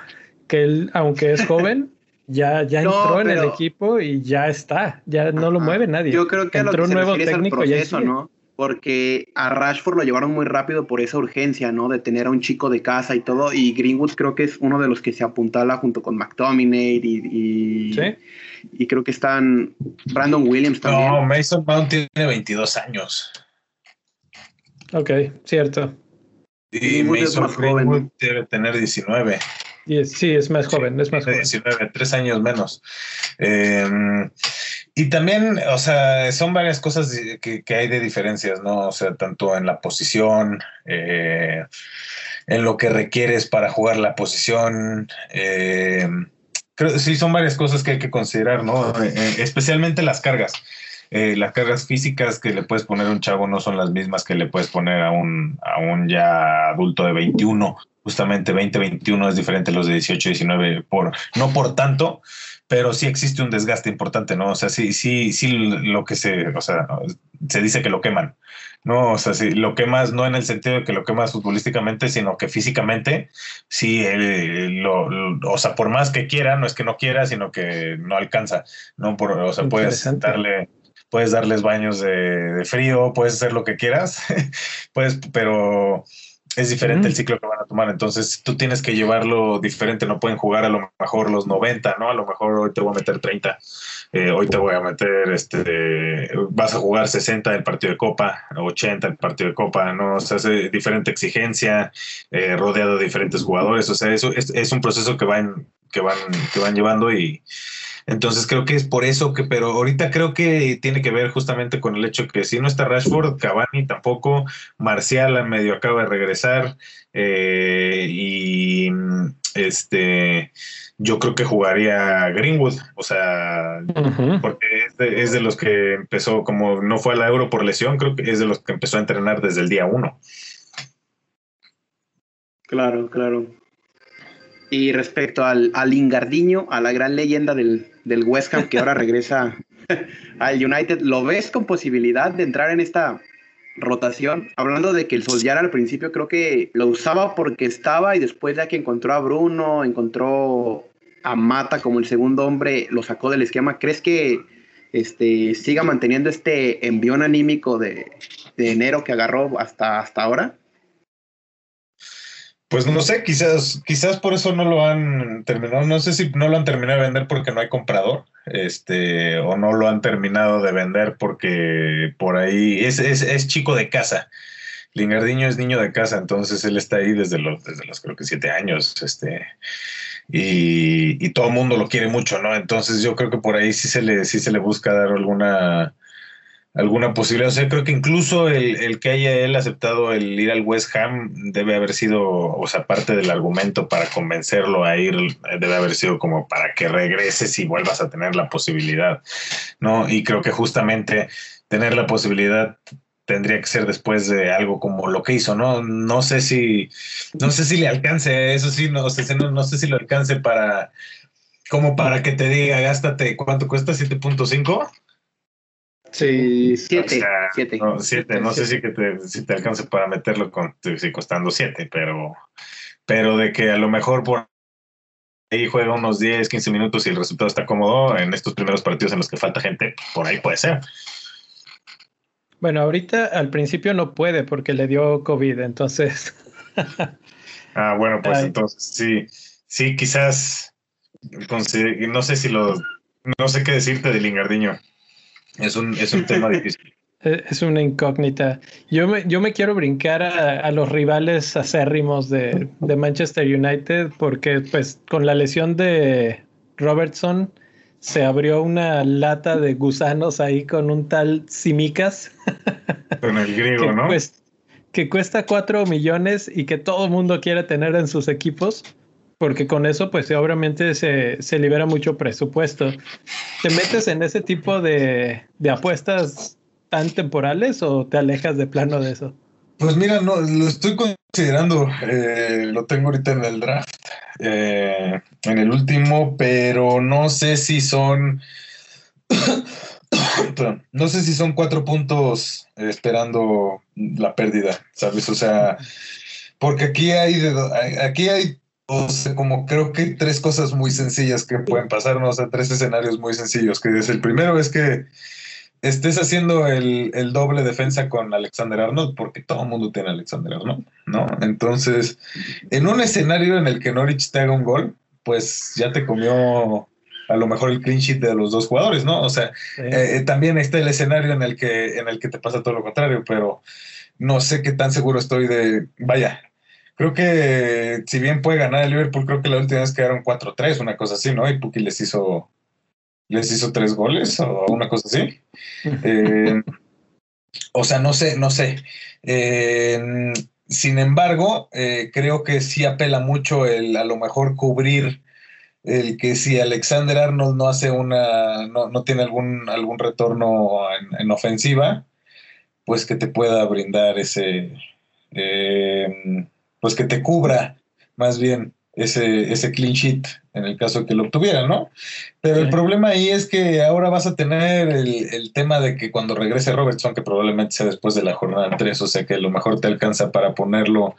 que él, aunque es joven, ya, ya entró en el equipo y ya está, ya no lo mueve nadie. Yo creo que entró un nuevo técnico y eso, ¿no? Porque a Rashford lo llevaron muy rápido por esa urgencia, ¿no? De tener a un chico de casa y todo. Y Greenwood creo que es uno de los que se apuntala junto con McTominay y, y, ¿Sí? y creo que están Brandon Williams también. No, Mason Mount tiene 22 años. Ok, cierto. Y Mason Greenwood debe tener 19. Sí, es más joven, es más joven. 19, tres años menos. Em, y también, o sea, son varias cosas que, hay de diferencias, ¿no? O sea, tanto en la posición, eh, en lo que requieres para jugar la posición. Eh, creo sí son varias cosas que hay que considerar, ¿no? Eh, eh, especialmente las cargas. Eh, las cargas físicas que le puedes poner a un chavo no son las mismas que le puedes poner a un, a un ya adulto de 21. Justamente 20, 21 es diferente a los de 18, 19, por, no por tanto, pero sí existe un desgaste importante, ¿no? O sea, sí, sí, sí, lo que se, o sea, se dice que lo queman. No, o sea, si lo quemas no en el sentido de que lo quemas futbolísticamente, sino que físicamente, sí, lo, o sea, por más que quiera, no es que no quiera, sino que no alcanza, ¿no? Por, o sea, puedes darle, puedes darles baños de, frío, puedes hacer lo que quieras, puedes, pero es diferente el ciclo que van a tomar. Entonces tú tienes que llevarlo diferente. No pueden jugar a lo mejor los 90, ¿no? A lo mejor hoy te voy a meter 30. Eh, hoy te voy a meter, este, vas a jugar 60 el partido de Copa, 80 el partido de Copa, ¿no? O sea, es diferente exigencia, eh, rodeado de diferentes jugadores. O sea, eso es, es un proceso que van, que van, que van llevando y entonces creo que es por eso que, pero ahorita creo que tiene que ver justamente con el hecho que si no está Rashford, Cavani tampoco, Marcial a medio acaba de regresar eh, y este yo creo que jugaría Greenwood, o sea, porque es de, los que empezó, como no fue a la Euro por lesión, creo que es de los que empezó a entrenar desde el día uno. Claro, claro. Y respecto al, al Ingardiño, a la gran leyenda del, del West Ham que ahora regresa al United, ¿lo ves con posibilidad de entrar en esta rotación? Hablando de que el Solskjaer al principio creo que lo usaba porque estaba y después ya que encontró a Bruno, encontró a Mata como el segundo hombre, lo sacó del esquema. ¿Crees que este, siga manteniendo este envión anímico de, de enero que agarró hasta, hasta ahora? Pues no sé, quizás, quizás por eso no lo han terminado. No sé si no lo han terminado de vender porque no hay comprador, este, o no lo han terminado de vender porque por ahí es, es, es chico de casa. Lingardiño es niño de casa, entonces él está ahí desde los, desde los creo que siete años, este, y, todo el mundo lo quiere mucho, ¿no? Entonces yo creo que por ahí sí se le, sí se le busca dar alguna, alguna posibilidad. O sea, creo que incluso el, que haya él aceptado el ir al West Ham debe haber sido, o sea, parte del argumento para convencerlo a ir, debe haber sido como para que regreses y vuelvas a tener la posibilidad, ¿no? Y creo que justamente tener la posibilidad tendría que ser después de algo como lo que hizo, ¿no? No sé si, no sé si le alcance, eso sí, no sé, no, no sé si lo alcance para, como para que te diga, gástate, ¿cuánto cuesta? ¿7.5? Sí, siete. siete. No, siete. no sé si, que te, si te alcance para meterlo con, sí, costando siete, pero, pero de que a lo mejor por ahí juega unos 10, 15 minutos y el resultado está cómodo en estos primeros partidos en los que falta gente, por ahí puede ser. Bueno, ahorita al principio no puede porque le dio COVID, entonces. ah, bueno, pues entonces sí, sí, quizás, no sé si lo, no sé qué decirte de Lingardiño. Es un, es un tema difícil. Es una incógnita. Yo me, yo me quiero brincar a, los rivales acérrimos de, de, Manchester United porque pues con la lesión de Robertson se abrió una lata de gusanos ahí con un tal Simicas. Con el griego, ¿no? que cuesta cuatro millones y que todo el mundo quiere tener en sus equipos porque con eso pues obviamente se, se, libera mucho presupuesto. ¿Te metes en ese tipo de, de, apuestas tan temporales o te alejas de plano de eso? Pues mira, no, lo estoy considerando, eh, lo tengo ahorita en el draft, eh, en el último, pero no sé si son, no sé si son cuatro puntos esperando la pérdida, ¿sabes? O sea, porque aquí hay, aquí hay, o sea, como creo que tres cosas muy sencillas que pueden pasar, ¿no? O sea, tres escenarios muy sencillos, que es el primero es que estés haciendo el, doble defensa con Alexander Arnold, porque todo el mundo tiene a Alexander Arnold, ¿no? Entonces, en un escenario en el que Norwich te haga un gol, pues ya te comió a lo mejor el clean sheet de los dos jugadores, ¿no? O sea, eh, eh, también está el escenario en el que en el que te pasa todo lo contrario, pero no sé qué tan seguro estoy de, vaya, creo que si bien puede ganar el Liverpool, creo que la última vez quedaron 4-3, una cosa así, ¿no? Y Puki les hizo les hizo tres goles o una cosa así. Eh, o sea, no sé, no sé. Eh, sin embargo, eh, creo que sí apela mucho el a lo mejor cubrir el que si Alexander Arnold no hace una, no, tiene algún, algún retorno en, ofensiva, pues que te pueda brindar ese, pues que te cubra más bien ese, ese clean sheet en el caso que lo obtuviera, ¿no? Pero el problema ahí es que ahora vas a tener el, tema de que cuando regrese Robertson, que probablemente sea después de la jornada 3, o sea que a lo mejor te alcanza para ponerlo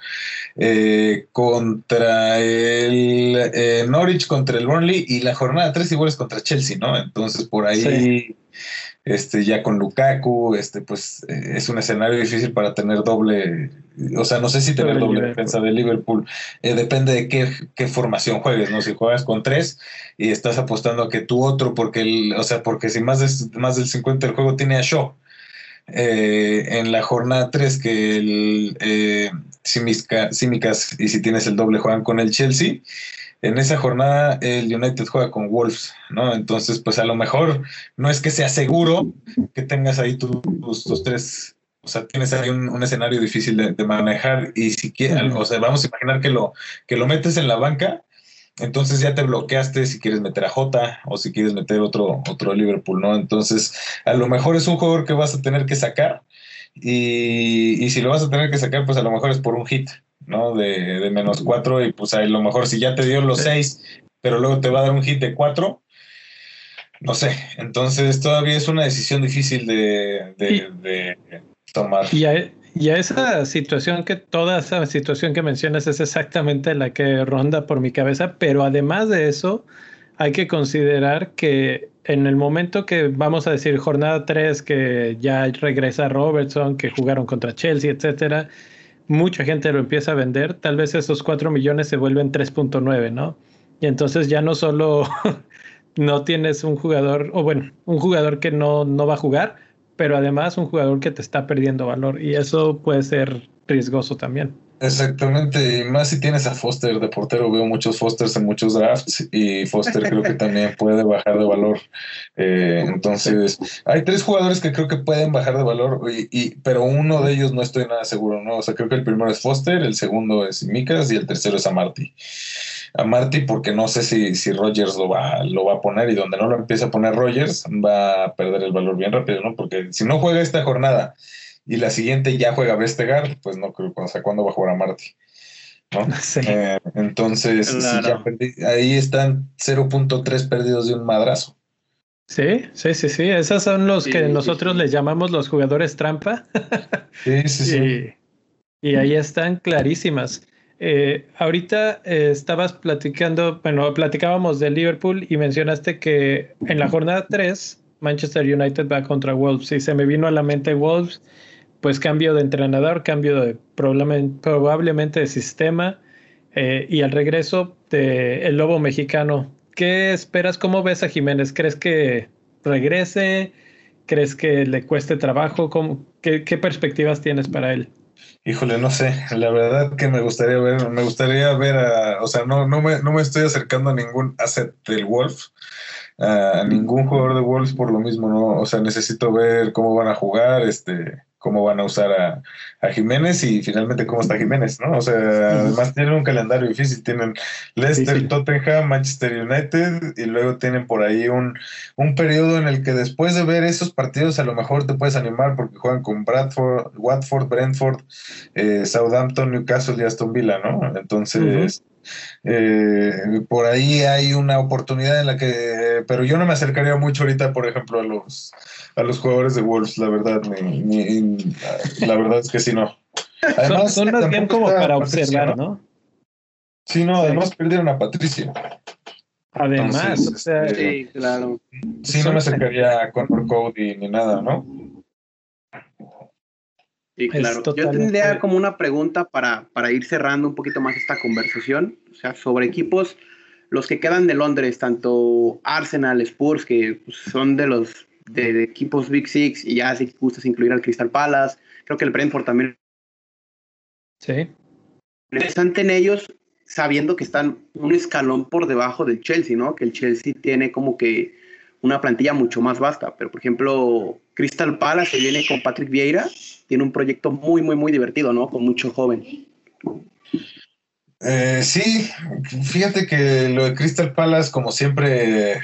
eh, contra el eh, Norwich, contra el Burnley, y la jornada 3 igual es contra Chelsea, ¿no? Entonces por ahí este, ya con Lukaku, este, pues eh, es un escenario difícil para tener doble, o sea, no sé si tener doble defensa de Liverpool, eh, depende de qué, formación juegues, ¿no? Si juegas con tres y estás apostando a que tú otro, porque, el, o sea, porque si más, de, más del 50 del juego tiene a Shaw, eh, en la jornada 3 que el Simicas y si tienes el doble juegan con el Chelsea, en esa jornada el United juega con Wolves, ¿no? Entonces, pues a lo mejor no es que sea seguro que tengas ahí tus, tus tres, o sea, tienes ahí un, escenario difícil de, manejar y si quieres, o sea, vamos a imaginar que lo, que lo metes en la banca, entonces ya te bloqueaste si quieres meter a Jota o si quieres meter otro, otro Liverpool, ¿no? Entonces, a lo mejor es un jugador que vas a tener que sacar y, y si lo vas a tener que sacar, pues a lo mejor es por un hit, ¿no? De, de menos cuatro y pues a lo mejor si ya te dio los seis, pero luego te va a dar un hit de cuatro, no sé. Entonces todavía es una decisión difícil de, de, tomar. Y a, y a, esa situación que toda esa situación que mencionas es exactamente la que ronda por mi cabeza, pero además de eso hay que considerar que en el momento que vamos a decir jornada 3 que ya regresa Robertson, que jugaron contra Chelsea, etcétera, mucha gente lo empieza a vender, tal vez esos 4 millones se vuelven 3.9, ¿no? Y entonces ya no solo no tienes un jugador, o bueno, un jugador que no, no va a jugar, pero además un jugador que te está perdiendo valor y eso puede ser riesgoso también. Exactamente, y más si tienes a Foster de portero, veo muchos Fosters en muchos drafts y Foster creo que también puede bajar de valor. Eh, entonces, hay tres jugadores que creo que pueden bajar de valor, y, pero uno de ellos no estoy nada seguro, ¿no? O sea, creo que el primero es Foster, el segundo es Micas y el tercero es Amarty. Amarty porque no sé si, si Rogers lo va, lo va a poner y donde no lo empieza a poner Rogers va a perder el valor bien rápido, ¿no? Porque si no juega esta jornada y la siguiente ya juega Vestegar, pues no creo, o sea, ¿cuándo va a jugar a Marty? ¿no? Eh, entonces, ahí están 0.3 perdidos de un madrazo. Sí, sí, sí, sí. Esos son los que nosotros les llamamos los jugadores trampa. sí, sí, sí. Y, ahí están clarísimas. Eh, ahorita eh, estabas platicando, bueno, platicábamos de Liverpool y mencionaste que en la jornada 3 Manchester United va contra Wolves y se me vino a la mente Wolves pues cambio de entrenador, cambio de probablemente de sistema eh, y al regreso de el Lobo Mexicano. ¿Qué esperas? ¿Cómo ves a Jiménez? ¿Crees que regrese? ¿Crees que le cueste trabajo? qué, perspectivas tienes para él? Híjole, no sé, la verdad que me gustaría ver, me gustaría ver a, o sea, no, no, me, no me estoy acercando a ningún asset del Wolf, a ningún jugador de Wolves por lo mismo, ¿no? O sea, necesito ver cómo van a jugar, este, cómo van a usar a, Jiménez y finalmente cómo está Jiménez, ¿no? O sea, además tienen un calendario difícil, tienen Leicester, Tottenham, Manchester United y luego tienen por ahí un, un periodo en el que después de ver esos partidos a lo mejor te puedes animar porque juegan con Bradford, Watford, Brentford, eh, Southampton, Newcastle y Aston Villa, ¿no? Entonces... Eh, por ahí hay una oportunidad en la que, pero yo no me acercaría mucho ahorita, por ejemplo, a los a los jugadores de Wolves, la verdad, la verdad es que sí no. Además, son, más bien como para observar, ¿no? Sí, no, además perdieron a Patricia. Además, o sea, sí, claro. Sí, no me acercaría a Conor Cody ni nada, ¿no? Sí, claro. Yo tendría como una pregunta para, para ir cerrando un poquito más esta conversación, o sea, sobre equipos, los que quedan de Londres, tanto Arsenal, Spurs, que pues, son de los de, equipos Big Six, y ya si gustas incluir al Crystal Palace, creo que el Brentford también. Sí. Interesante en ellos, sabiendo que están un escalón por debajo del Chelsea, ¿no? Que el Chelsea tiene como que una plantilla mucho más vasta, pero por ejemplo, Crystal Palace, viene con Patrick Vieira, tiene un proyecto muy, muy, muy divertido, ¿no? Con mucho joven. Eh, sí, fíjate que lo de Crystal Palace, como siempre,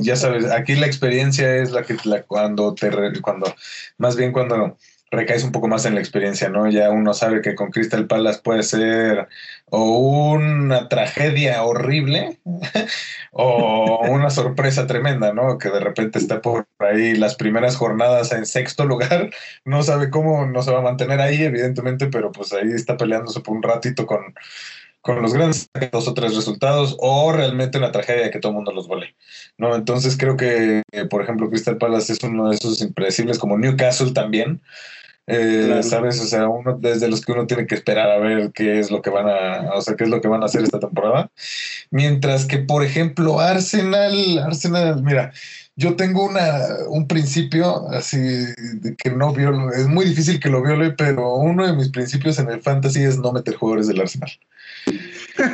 ya sabes, aquí la experiencia es la que cuando te cuando más bien cuando recaes un poco más en la experiencia, ¿no? Ya uno sabe que con Crystal Palace puede ser o una tragedia horrible o una sorpresa tremenda, ¿no? Que de repente está por ahí las primeras jornadas en sexto lugar, no sabe cómo no se va a mantener ahí, evidentemente, pero pues ahí está peleándose por un ratito con, con los grandes dos o tres resultados o realmente una tragedia que todo el mundo los vole. ¿no? Entonces creo que, por ejemplo, Crystal Palace es uno de esos impredecibles como Newcastle también, eh, ¿Sabes? O sea, uno desde los que uno tiene que esperar a ver qué es lo que van a, o sea, qué es lo que van a hacer esta temporada. Mientras que, por ejemplo, Arsenal, Arsenal, mira, yo tengo una, un principio así de que no violo, es muy difícil que lo viole, pero uno de mis principios en el fantasy es no meter jugadores del Arsenal.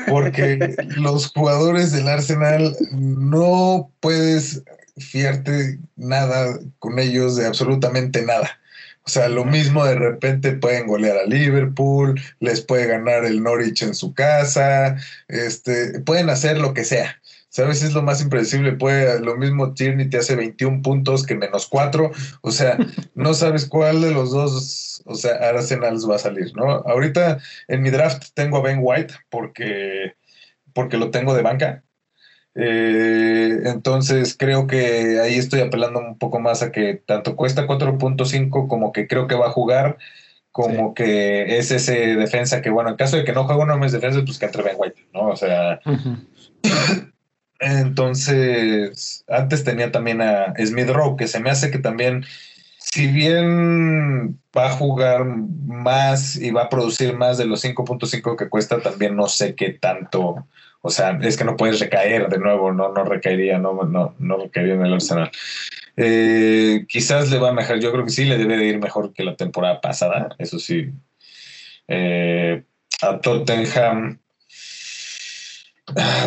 Porque los jugadores del Arsenal no puedes fiarte nada con ellos de absolutamente nada. O sea, lo mismo de repente pueden golear a Liverpool, les puede ganar el Norwich en su casa, este, pueden hacer lo que sea. ¿Sabes? Es lo más impredecible. Puede, lo mismo Tierney te hace 21 puntos que menos 4. O sea, no sabes cuál de los dos, o sea, Arsenal va a salir, ¿no? Ahorita en mi draft tengo a Ben White porque, porque lo tengo de banca. Eh, entonces creo que ahí estoy apelando un poco más a que tanto cuesta 4.5 como que creo que va a jugar, como que es ese defensa que, bueno, en caso de que no juegue uno mes defensa, pues que entre Ben White, ¿no? O sea... Entonces, antes tenía también a Smith Rowe, que se me hace que también, si bien va a jugar más y va a producir más de los 5.5 que cuesta, también no sé qué tanto o sea, es que no puedes recaer de nuevo, no, no recaería, no, no, no recaería en el Arsenal. Eh, quizás le va a mejorar, yo creo que sí le debe de ir mejor que la temporada pasada, eso sí. Eh, a Tottenham,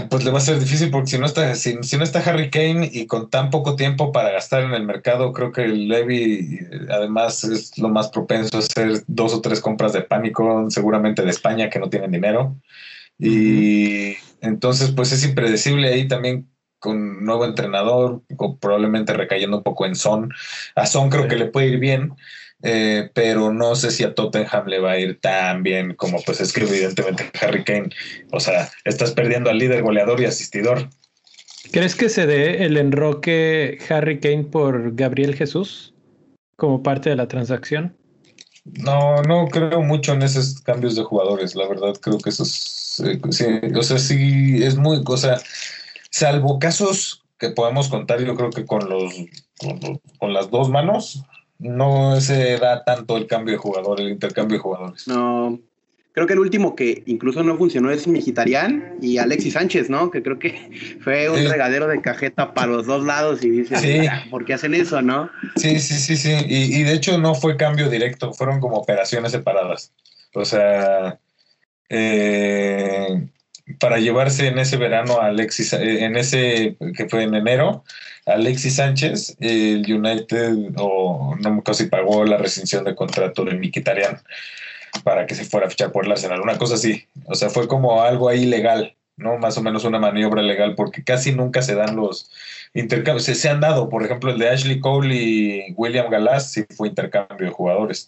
pues le va a ser difícil porque si no está, si, no está Harry Kane y con tan poco tiempo para gastar en el mercado, creo que el Levy además es lo más propenso a hacer dos o tres compras de pánico, seguramente de España que no tienen dinero. Y entonces, pues es impredecible ahí también con nuevo entrenador, probablemente recayendo un poco en Son. A Son creo que le puede ir bien, eh, pero no sé si a Tottenham le va a ir tan bien como pues es que evidentemente Harry Kane. O sea, estás perdiendo al líder goleador y asistidor. ¿Crees que se dé el enroque Harry Kane por Gabriel Jesús como parte de la transacción? No, no creo mucho en esos cambios de jugadores, la verdad creo que eso es, sí, o sea, sí es muy, o sea, salvo casos que podemos contar, yo creo que con los, con, las dos manos, no se da tanto el cambio de jugador, el intercambio de jugadores. No, Creo que el último que incluso no funcionó es Migitarian y Alexis Sánchez, ¿no? Que creo que fue un regadero de cajeta para los dos lados y dice, sí. ¿por qué hacen eso, no? Sí, sí, sí, sí. Y, de hecho no fue cambio directo, fueron como operaciones separadas. O sea, eh, para llevarse en ese verano a Alexis, eh, en ese que fue en enero, Alexis Sánchez, el United, o no me acuerdo pagó la rescisión de contrato de Miquitarian para que se fuera a fichar por el Arsenal, una cosa así. O sea, fue como algo ahí legal, ¿no? Más o menos una maniobra legal, porque casi nunca se dan los intercambios. Se, se han dado, por ejemplo, el de Ashley Cole y William Galás, sí fue intercambio de jugadores.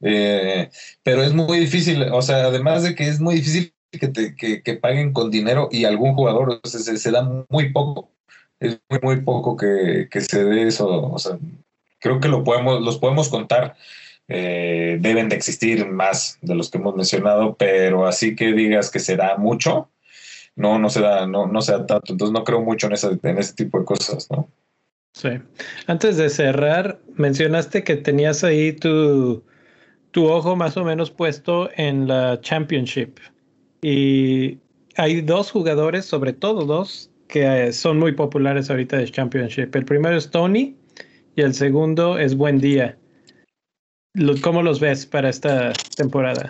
Eh, pero es muy difícil, o sea, además de que es muy difícil que, te, que, que paguen con dinero y algún jugador, o sea, se, da muy poco. Es muy, muy poco que, que se dé eso. O sea, creo que lo podemos, los podemos contar eh, deben de existir más de los que hemos mencionado, pero así que digas que se da mucho, no, no se da, no, no se da tanto. Entonces no creo mucho en ese, en ese tipo de cosas, ¿no? Sí. Antes de cerrar, mencionaste que tenías ahí tu, tu ojo más o menos puesto en la Championship. Y hay dos jugadores, sobre todo dos, que son muy populares ahorita de Championship. El primero es Tony y el segundo es Buen Día. ¿Cómo los ves para esta temporada?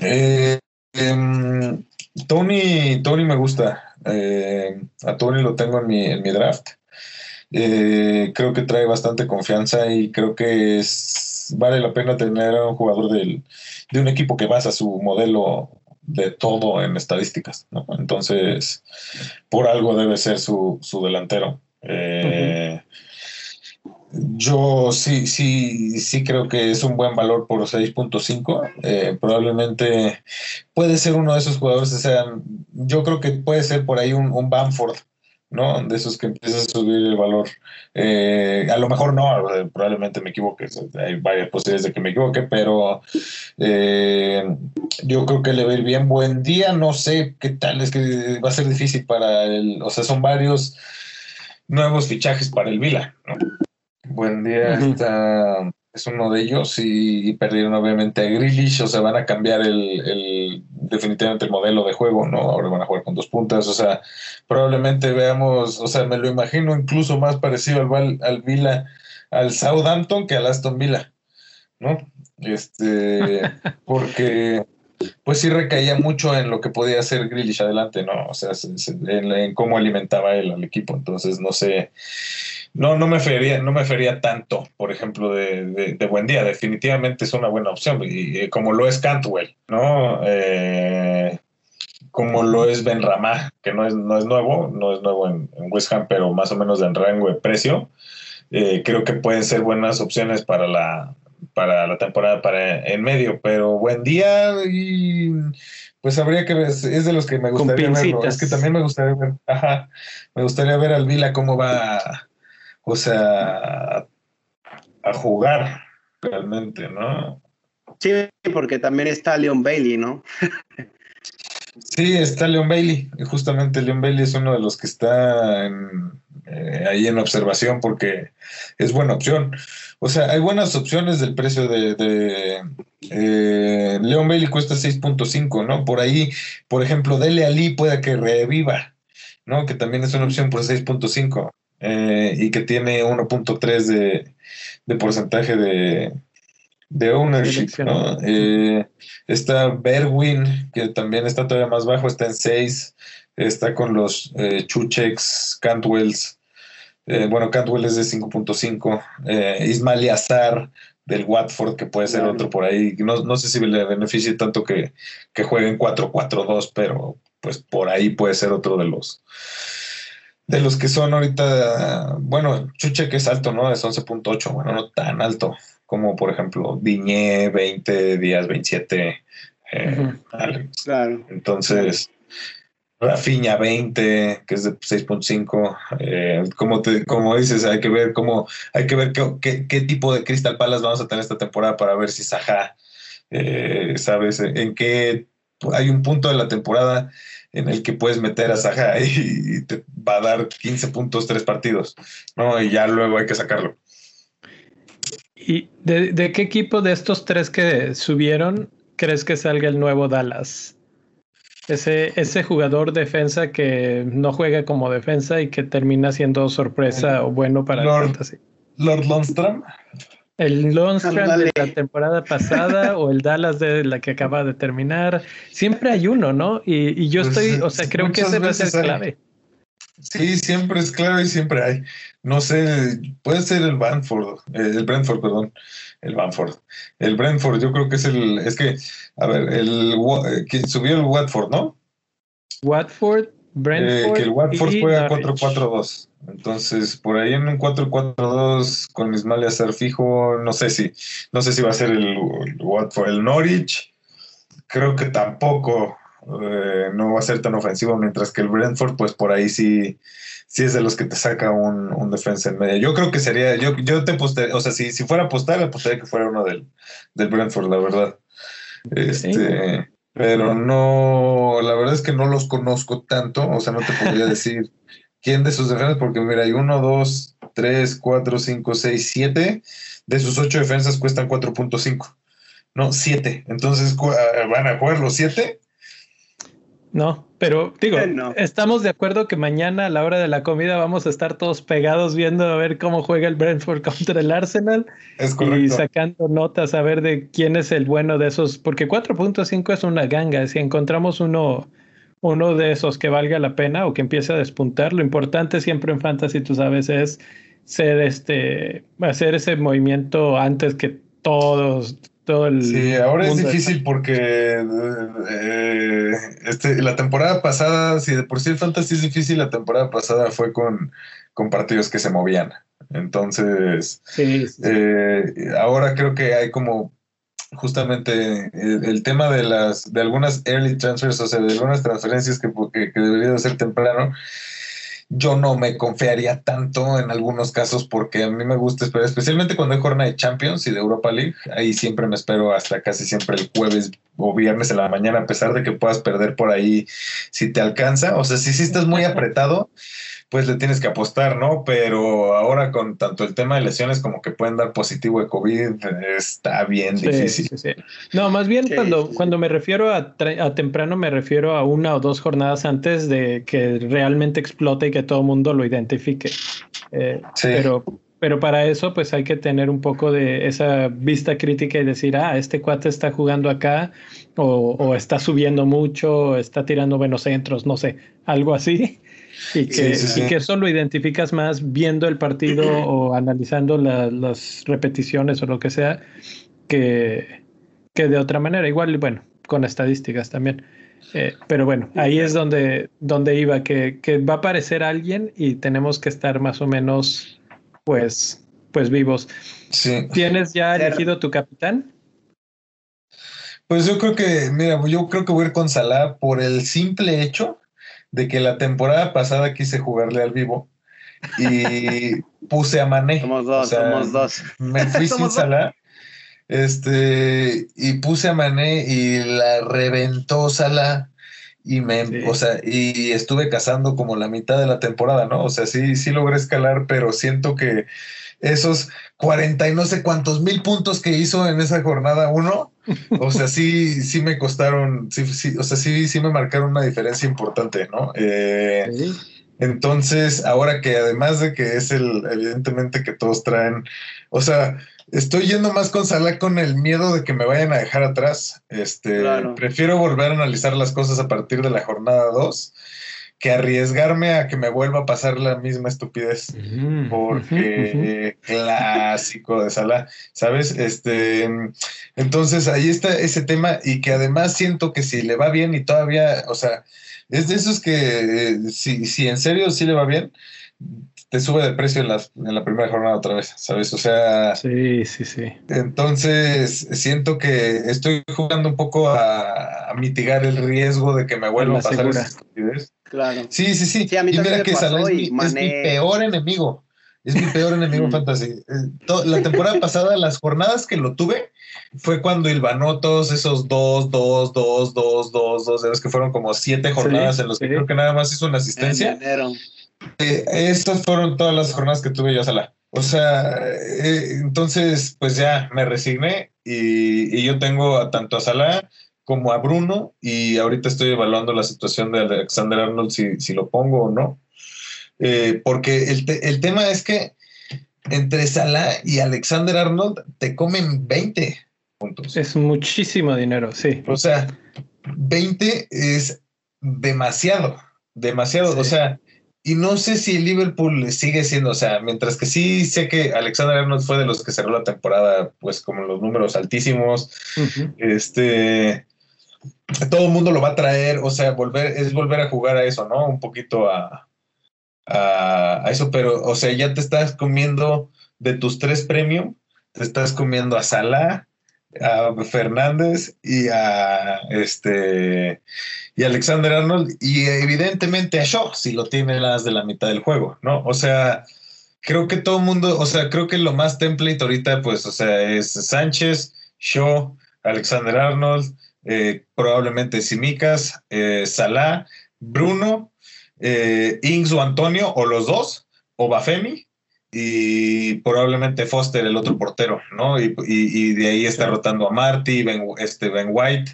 Eh, eh, Tony, Tony me gusta. Eh, a Tony lo tengo en mi, en mi draft. Eh, creo que trae bastante confianza y creo que es, vale la pena tener a un jugador del, de un equipo que basa su modelo de todo en estadísticas. Entonces, por algo debe ser su, su delantero. Eh. Yo sí, sí, sí creo que es un buen valor por 6.5. Eh, probablemente puede ser uno de esos jugadores, o sea, yo creo que puede ser por ahí un, un Bamford, ¿no? De esos que empieza a subir el valor. Eh, a lo mejor no, probablemente me equivoque, hay varias posibilidades de que me equivoque, pero eh, yo creo que le va a ir bien. Buen día, no sé qué tal, es que va a ser difícil para el, o sea, son varios nuevos fichajes para el Vila, ¿no? Buen día, está, es uno de ellos y, y, perdieron obviamente a Grealish, o sea, van a cambiar el, el, definitivamente el modelo de juego, ¿no? Ahora van a jugar con dos puntas, o sea, probablemente veamos, o sea, me lo imagino incluso más parecido al, al Vila, al Southampton que al Aston Villa, ¿no? Este, porque pues sí recaía mucho en lo que podía hacer Grealish adelante, ¿no? O sea, en, en cómo alimentaba él al equipo, entonces no sé no, no me fería, no me fería tanto, por ejemplo, de, de, de, Buen Día. Definitivamente es una buena opción, y, y como lo es Cantwell, ¿no? Eh, como lo es Ben Ramá, que no es, no es nuevo, no es nuevo en, en West Ham, pero más o menos en rango de precio. Eh, creo que pueden ser buenas opciones para la, para la temporada para en medio, pero buen día y pues habría que ver, es de los que me gustaría verlo. Es que también me gustaría ver, ajá, me gustaría ver al Vila cómo va o sea, a jugar realmente, ¿no? Sí, porque también está Leon Bailey, ¿no? sí, está Leon Bailey. Y justamente Leon Bailey es uno de los que está en, eh, ahí en observación porque es buena opción. O sea, hay buenas opciones del precio de, de eh, Leon Bailey cuesta 6.5, ¿no? Por ahí, por ejemplo, Dele Ali pueda que reviva, ¿no? Que también es una opción por 6.5 eh, y que tiene 1.3 de, de, porcentaje de, de ownership. ¿no? Eh, está Berwin, que también está todavía más bajo, está en 6. Está con los eh, Chuchex, Cantwells. Eh, bueno, Cantwell es de 5.5. Eh, Ismail Azar del Watford, que puede ser claro. otro por ahí. No, no sé si le beneficie tanto que, que jueguen 4-4-2, pero pues por ahí puede ser otro de los de los que son ahorita, bueno, Chuche que es alto, ¿no? Es 11.8, bueno, no tan alto como por ejemplo Diñé 20, Díaz 27, eh, uh -huh. Claro. Entonces, Rafiña 20, que es de 6.5, eh, como, te, como dices, hay que ver cómo, hay que ver qué, qué, qué, tipo de Crystal Palace vamos a tener esta temporada para ver si Saja, eh, sabes, en qué hay un punto de la temporada en el que puedes meter a Saja y te va a dar 15 puntos, tres partidos, ¿no? Y ya luego hay que sacarlo. ¿Y de, de, qué equipo de estos tres que subieron crees que salga el nuevo Dallas? Ese, ese jugador defensa que no juega como defensa y que termina siendo sorpresa o bueno para Lord, el fantasy. Lord Lundstrom. El Lundstrand de la temporada pasada o el Dallas de la que acaba de terminar. Siempre hay uno, ¿no? Y, yo pues, estoy, o sea, creo que ese va a ser clave. Sí, siempre es clave y siempre hay. No sé, puede ser el Banford, eh, el Brentford, perdón, el Banford. El Brentford, yo creo que es el, es que, a ver, el que subió el Watford, ¿no? Watford, Brentford. Eh, que el Watford juega 4-4-2. Entonces, por ahí en un 4-4-2 con Ismael hacer fijo, no sé si, no sé si va a ser el, Watford, el Norwich. Creo que tampoco eh, no va a ser tan ofensivo, mientras que el Brentford, pues por ahí sí, sí es de los que te saca un, defensa en media. Yo creo que sería, yo, yo te apostaría, o sea, si, si fuera a apostar, apostaría que fuera uno del, del Brentford, la verdad. Este, pero no, la verdad es que no los conozco tanto, o sea, no te podría decir quién de sus defensas, porque mira, hay uno, dos, tres, cuatro, cinco, seis, siete. De sus ocho defensas cuestan 4.5. No, siete. Entonces, ¿van a jugar los siete? No, pero digo, estamos de acuerdo que mañana a la hora de la comida vamos a estar todos pegados viendo a ver cómo juega el Brentford contra el Arsenal. Es correcto. Y sacando notas a ver de quién es el bueno de esos, porque 4.5 es una ganga. Si encontramos uno uno de esos que valga la pena o que empiece a despuntar. Lo importante siempre en fantasy, tú sabes, es ser este, hacer ese movimiento antes que todos, todo el. Sí, ahora es difícil porque eh, este, la temporada pasada, si de por sí el fantasy es difícil, la temporada pasada fue con, con partidos que se movían. Entonces, eh, ahora creo que hay como justamente el, tema de las de algunas early transfers, o sea, de algunas transferencias que, que, debería de ser temprano, yo no me confiaría tanto en algunos casos porque a mí me gusta esperar, especialmente cuando hay jornada de Champions y de Europa League, ahí siempre me espero hasta casi siempre el jueves o viernes en la mañana, a pesar de que puedas perder por ahí si te alcanza, o sea, si, si estás muy apretado pues le tienes que apostar, ¿no? Pero ahora con tanto el tema de lesiones como que pueden dar positivo de COVID, está bien difícil. no, más bien cuando, cuando me refiero a, a, temprano, me refiero a una o dos jornadas antes de que realmente explote y que todo el mundo lo identifique. Eh, pero, pero para eso, pues hay que tener un poco de esa vista crítica y decir, ah, este cuate está jugando acá, o, o está subiendo mucho, o está tirando buenos centros, no sé, algo así y que, que eso lo identificas más viendo el partido o analizando las repeticiones o lo que sea que, que de otra manera. Igual, bueno, con estadísticas también. Eh, pero bueno, ahí es donde, donde iba, que, que, va a aparecer alguien y tenemos que estar más o menos, pues, pues vivos. ¿Tienes ya elegido tu capitán? Pues yo creo que, mira, yo creo que voy a ir con Salah por el simple hecho de que la temporada pasada quise jugarle al vivo y puse a Mané. Somos dos, somos dos. Me fui sin Salah. Este, y puse a Mané y la reventó Salah y me, o sea, y estuve cazando como la mitad de la temporada, ¿no? O sea, sí, sí logré escalar, pero siento que esos 40 y no sé cuántos mil puntos que hizo en esa jornada uno, o sea, sí, sí me costaron, sí, sí, o sea, sí, sí me marcaron una diferencia importante, ¿no? Eh, entonces, ahora que además de que es el, evidentemente que todos traen, o sea, estoy yendo más con Salah con el miedo de que me vayan a dejar atrás. Este, prefiero volver a analizar las cosas a partir de la jornada 2 que arriesgarme a que me vuelva a pasar la misma estupidez. Porque clásico de sala, ¿sabes? Este, entonces ahí está ese tema y que además siento que si le va bien y todavía, o sea, es de esos que si, si en serio sí le va bien, te sube de precio en, en la primera jornada otra vez, ¿sabes? O sea... Sí, sí, sí. Entonces, siento que estoy jugando un poco a, mitigar el riesgo de que me vuelva a pasar esa estupidez. Claro. Sí, sí, sí. y mira que Salah es, mi, peor enemigo. Es mi peor enemigo en fantasy. Eh, la temporada pasada, las jornadas que lo tuve, fue cuando ilvanó todos esos dos, dos, dos, dos, dos, dos, de los que fueron como siete jornadas en los que creo que nada más hizo una asistencia. Eh, estas fueron todas las jornadas que tuve yo a Salah. O sea, eh, entonces, pues ya me resigné y, yo tengo a, tanto a Salah como a Bruno y ahorita estoy evaluando la situación de Alexander Arnold si, si lo pongo o no. Eh, porque el, el, tema es que entre Salah y Alexander Arnold te comen 20 puntos. Es muchísimo dinero, sí. O sea, 20 es demasiado, demasiado. O sea, y no sé si Liverpool sigue siendo, o sea, mientras que sí sé que Alexander Arnold fue de los que cerró la temporada, pues como los números altísimos, este, todo el mundo lo va a traer, o sea, volver, es volver a jugar a eso, ¿no? Un poquito a, a, eso, pero, o sea, ya te estás comiendo de tus tres premios, te estás comiendo a Salah, a Fernández y a este y Alexander Arnold y evidentemente a Shaw si lo tiene las de la mitad del juego, ¿no? O sea, creo que todo el mundo, o sea, creo que lo más template ahorita, pues, o sea, es Sánchez, Shaw, Alexander Arnold, eh, probablemente Simicas, eh, Salah, Bruno, eh, Ings o Antonio, o los dos, o Bafemi, y probablemente Foster, el otro portero, ¿no? Y, de ahí está rotando a Marty, ben, este Ben White.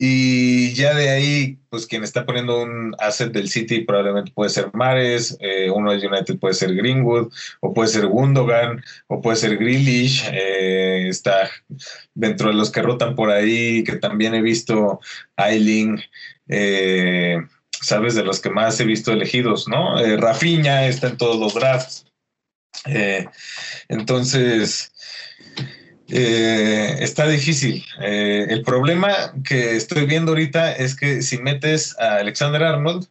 Y ya de ahí, pues quien está poniendo un asset del City probablemente puede ser Mares, eh, uno de United puede ser Greenwood, o puede ser Gundogan, o puede ser Grealish. Eh, está dentro de los que rotan por ahí, que también he visto Ailing, eh, sabes, de los que más he visto elegidos, ¿no? Rafinha está en todos los drafts. Eh, entonces, eh, está difícil. Eh, el problema que estoy viendo ahorita es que si metes a Alexander Arnold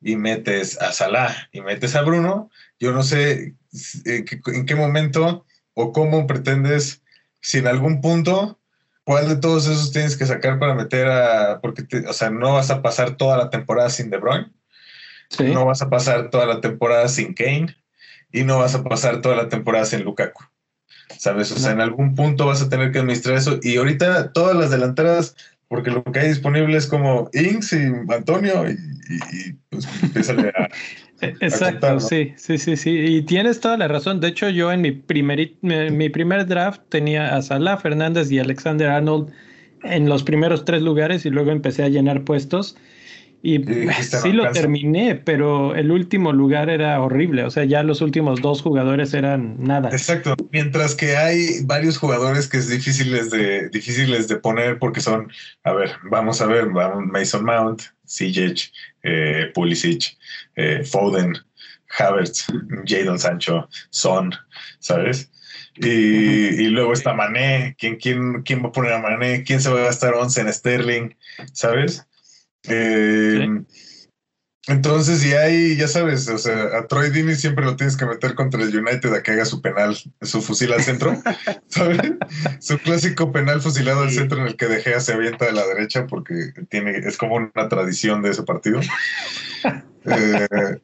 y metes a Salah y metes a Bruno, yo no sé en qué momento o cómo pretendes, si en algún punto, cuál de todos esos tienes que sacar para meter a, porque, o sea, no vas a pasar toda la temporada sin De Bruyne, no vas a pasar toda la temporada sin Kane, y no vas a pasar toda la temporada sin Lukaku. ¿Sabes? O sea, en algún punto vas a tener que administrar eso. Y ahorita todas las delanteras, porque lo que hay disponible es como Inks y Antonio, y, pues empieza a. Exacto, sí, sí, sí, sí. Y tienes toda la razón. De hecho, yo en mi primer, mi primer draft tenía a Salah, Fernández y Alexander Arnold en los primeros tres lugares y luego empecé a llenar puestos. Y sí lo terminé, pero el último lugar era horrible. O sea, ya los últimos dos jugadores eran nada. Exacto. Mientras que hay varios jugadores que es difíciles de, difíciles de poner porque son, a ver, vamos a ver, Mason Mount, Sijic, eh, Pulisic, eh, Foden, Havertz, Jadon Sancho, Son, ¿sabes? Y, luego está Mané. ¿Quién, quién, ¿Quién va a poner a Mané? ¿Quién se va a gastar 11 en Sterling? ¿Sabes? Eh, entonces, y ahí, ya sabes, o sea, a Troy Dini siempre lo tienes que meter contra el United a que haga su penal, su fusil al centro, ¿sabes? Su clásico penal fusilado al centro en el que De Gea se avienta de la derecha porque tiene, es como una tradición de ese partido. Eh,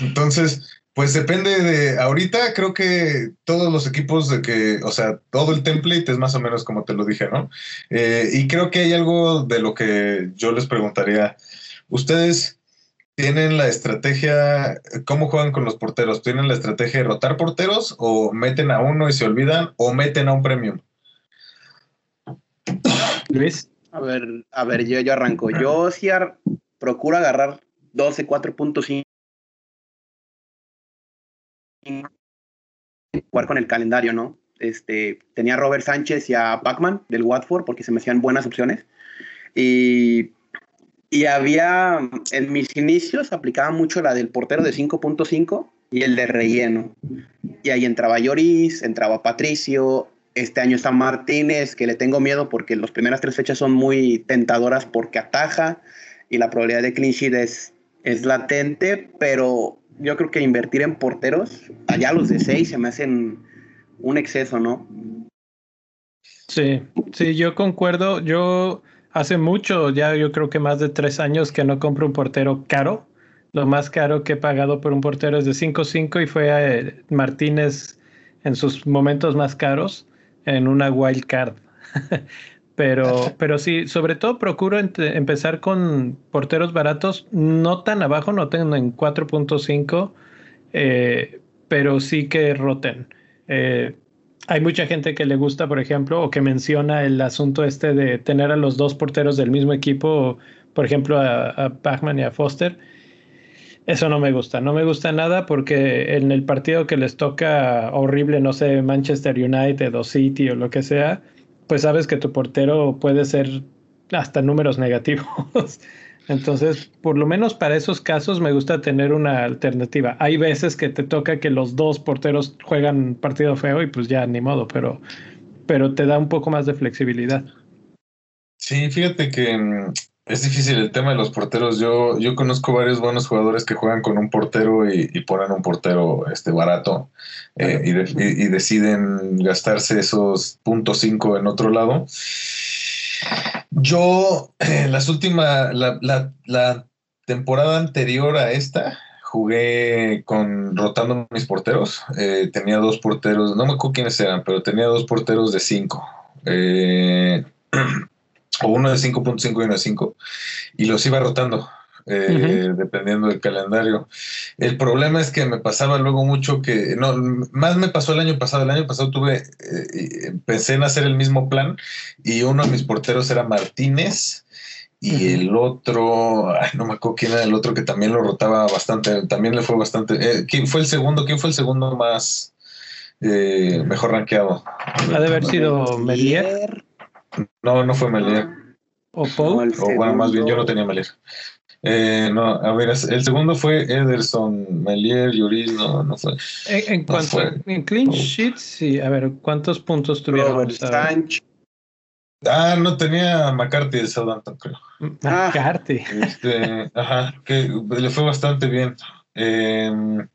entonces, pues depende de, ahorita creo que todos los equipos de que, o sea, todo el template es más o menos como te lo dije, ¿no? Eh, y creo que hay algo de lo que yo les preguntaría, ustedes tienen la estrategia, ¿cómo juegan con los porteros? ¿Tienen la estrategia de rotar porteros o meten a uno y se olvidan o meten a un premium? Luis. A ver, a ver, yo, yo arranco. Yo sí procuro agarrar 12, 4.5 jugar con el calendario, ¿no? Este, tenía a Robert Sánchez y a Pacman del Watford porque se me hacían buenas opciones. Y, y había, en mis inicios, aplicaba mucho la del portero de 5.5 y el de relleno. Y ahí entraba Lloris, entraba Patricio. Este año está Martínez, que le tengo miedo porque las primeras tres fechas son muy tentadoras porque ataja y la probabilidad de clean es, es latente, pero yo creo que invertir en porteros, allá los de seis se me hacen un exceso, ¿no? Sí, sí, yo concuerdo. Yo hace mucho, ya yo creo que más de tres años que no compro un portero caro. Lo más caro que he pagado por un portero es de 5.5 y fue a eh, Martínez en sus momentos más caros en una wild card. Pero, pero sí, sobre todo procuro empezar con porteros baratos, no tan abajo, no tengo en 4.5, eh, pero sí que roten. Eh, hay mucha gente que le gusta, por ejemplo, o que menciona el asunto este de tener a los dos porteros del mismo equipo, por ejemplo, a, a Bachman y a Foster. Eso no me gusta, no me gusta nada porque en el partido que les toca horrible, no sé, Manchester United o City o lo que sea, pues sabes que tu portero puede ser hasta números negativos. Entonces, por lo menos para esos casos me gusta tener una alternativa. Hay veces que te toca que los dos porteros juegan partido feo y pues ya ni modo, pero, pero te da un poco más de flexibilidad. Sí, fíjate que mm, es difícil el tema de los porteros. Yo, yo conozco varios buenos jugadores que juegan con un portero y, ponen un portero este, barato eh, y, deciden gastarse esos puntos cinco en otro lado. Yo, eh, las últimas, la, la, temporada anterior a esta, jugué con rotando mis porteros. Eh, tenía dos porteros, no me acuerdo quiénes eran, pero tenía dos porteros de cinco. Eh, o uno de 5.5 y uno de 5, y los iba rotando. Eh, dependiendo del calendario. El problema es que me pasaba luego mucho que, no, más me pasó el año pasado. El año pasado tuve, eh, pensé en hacer el mismo plan y uno de mis porteros era Martínez y el otro, no me acuerdo quién era el otro que también lo rotaba bastante, también le fue bastante. Eh, ¿Quién fue el segundo? ¿Quién fue el segundo más mejor rankeado? Ha de haber sido Melier. No, no fue Melier. ¿O Paul? O bueno, más bien yo no tenía Melier. Eh, no, a ver, el segundo fue Ederson, Melier, Yuris, no, no fue. En, cuanto en clean sheets, sí, a ver, ¿cuántos puntos tuvieron? Ah, no tenía McCarthy de Southampton, creo. McCarthy. Este, ajá, que le fue bastante bien. Em,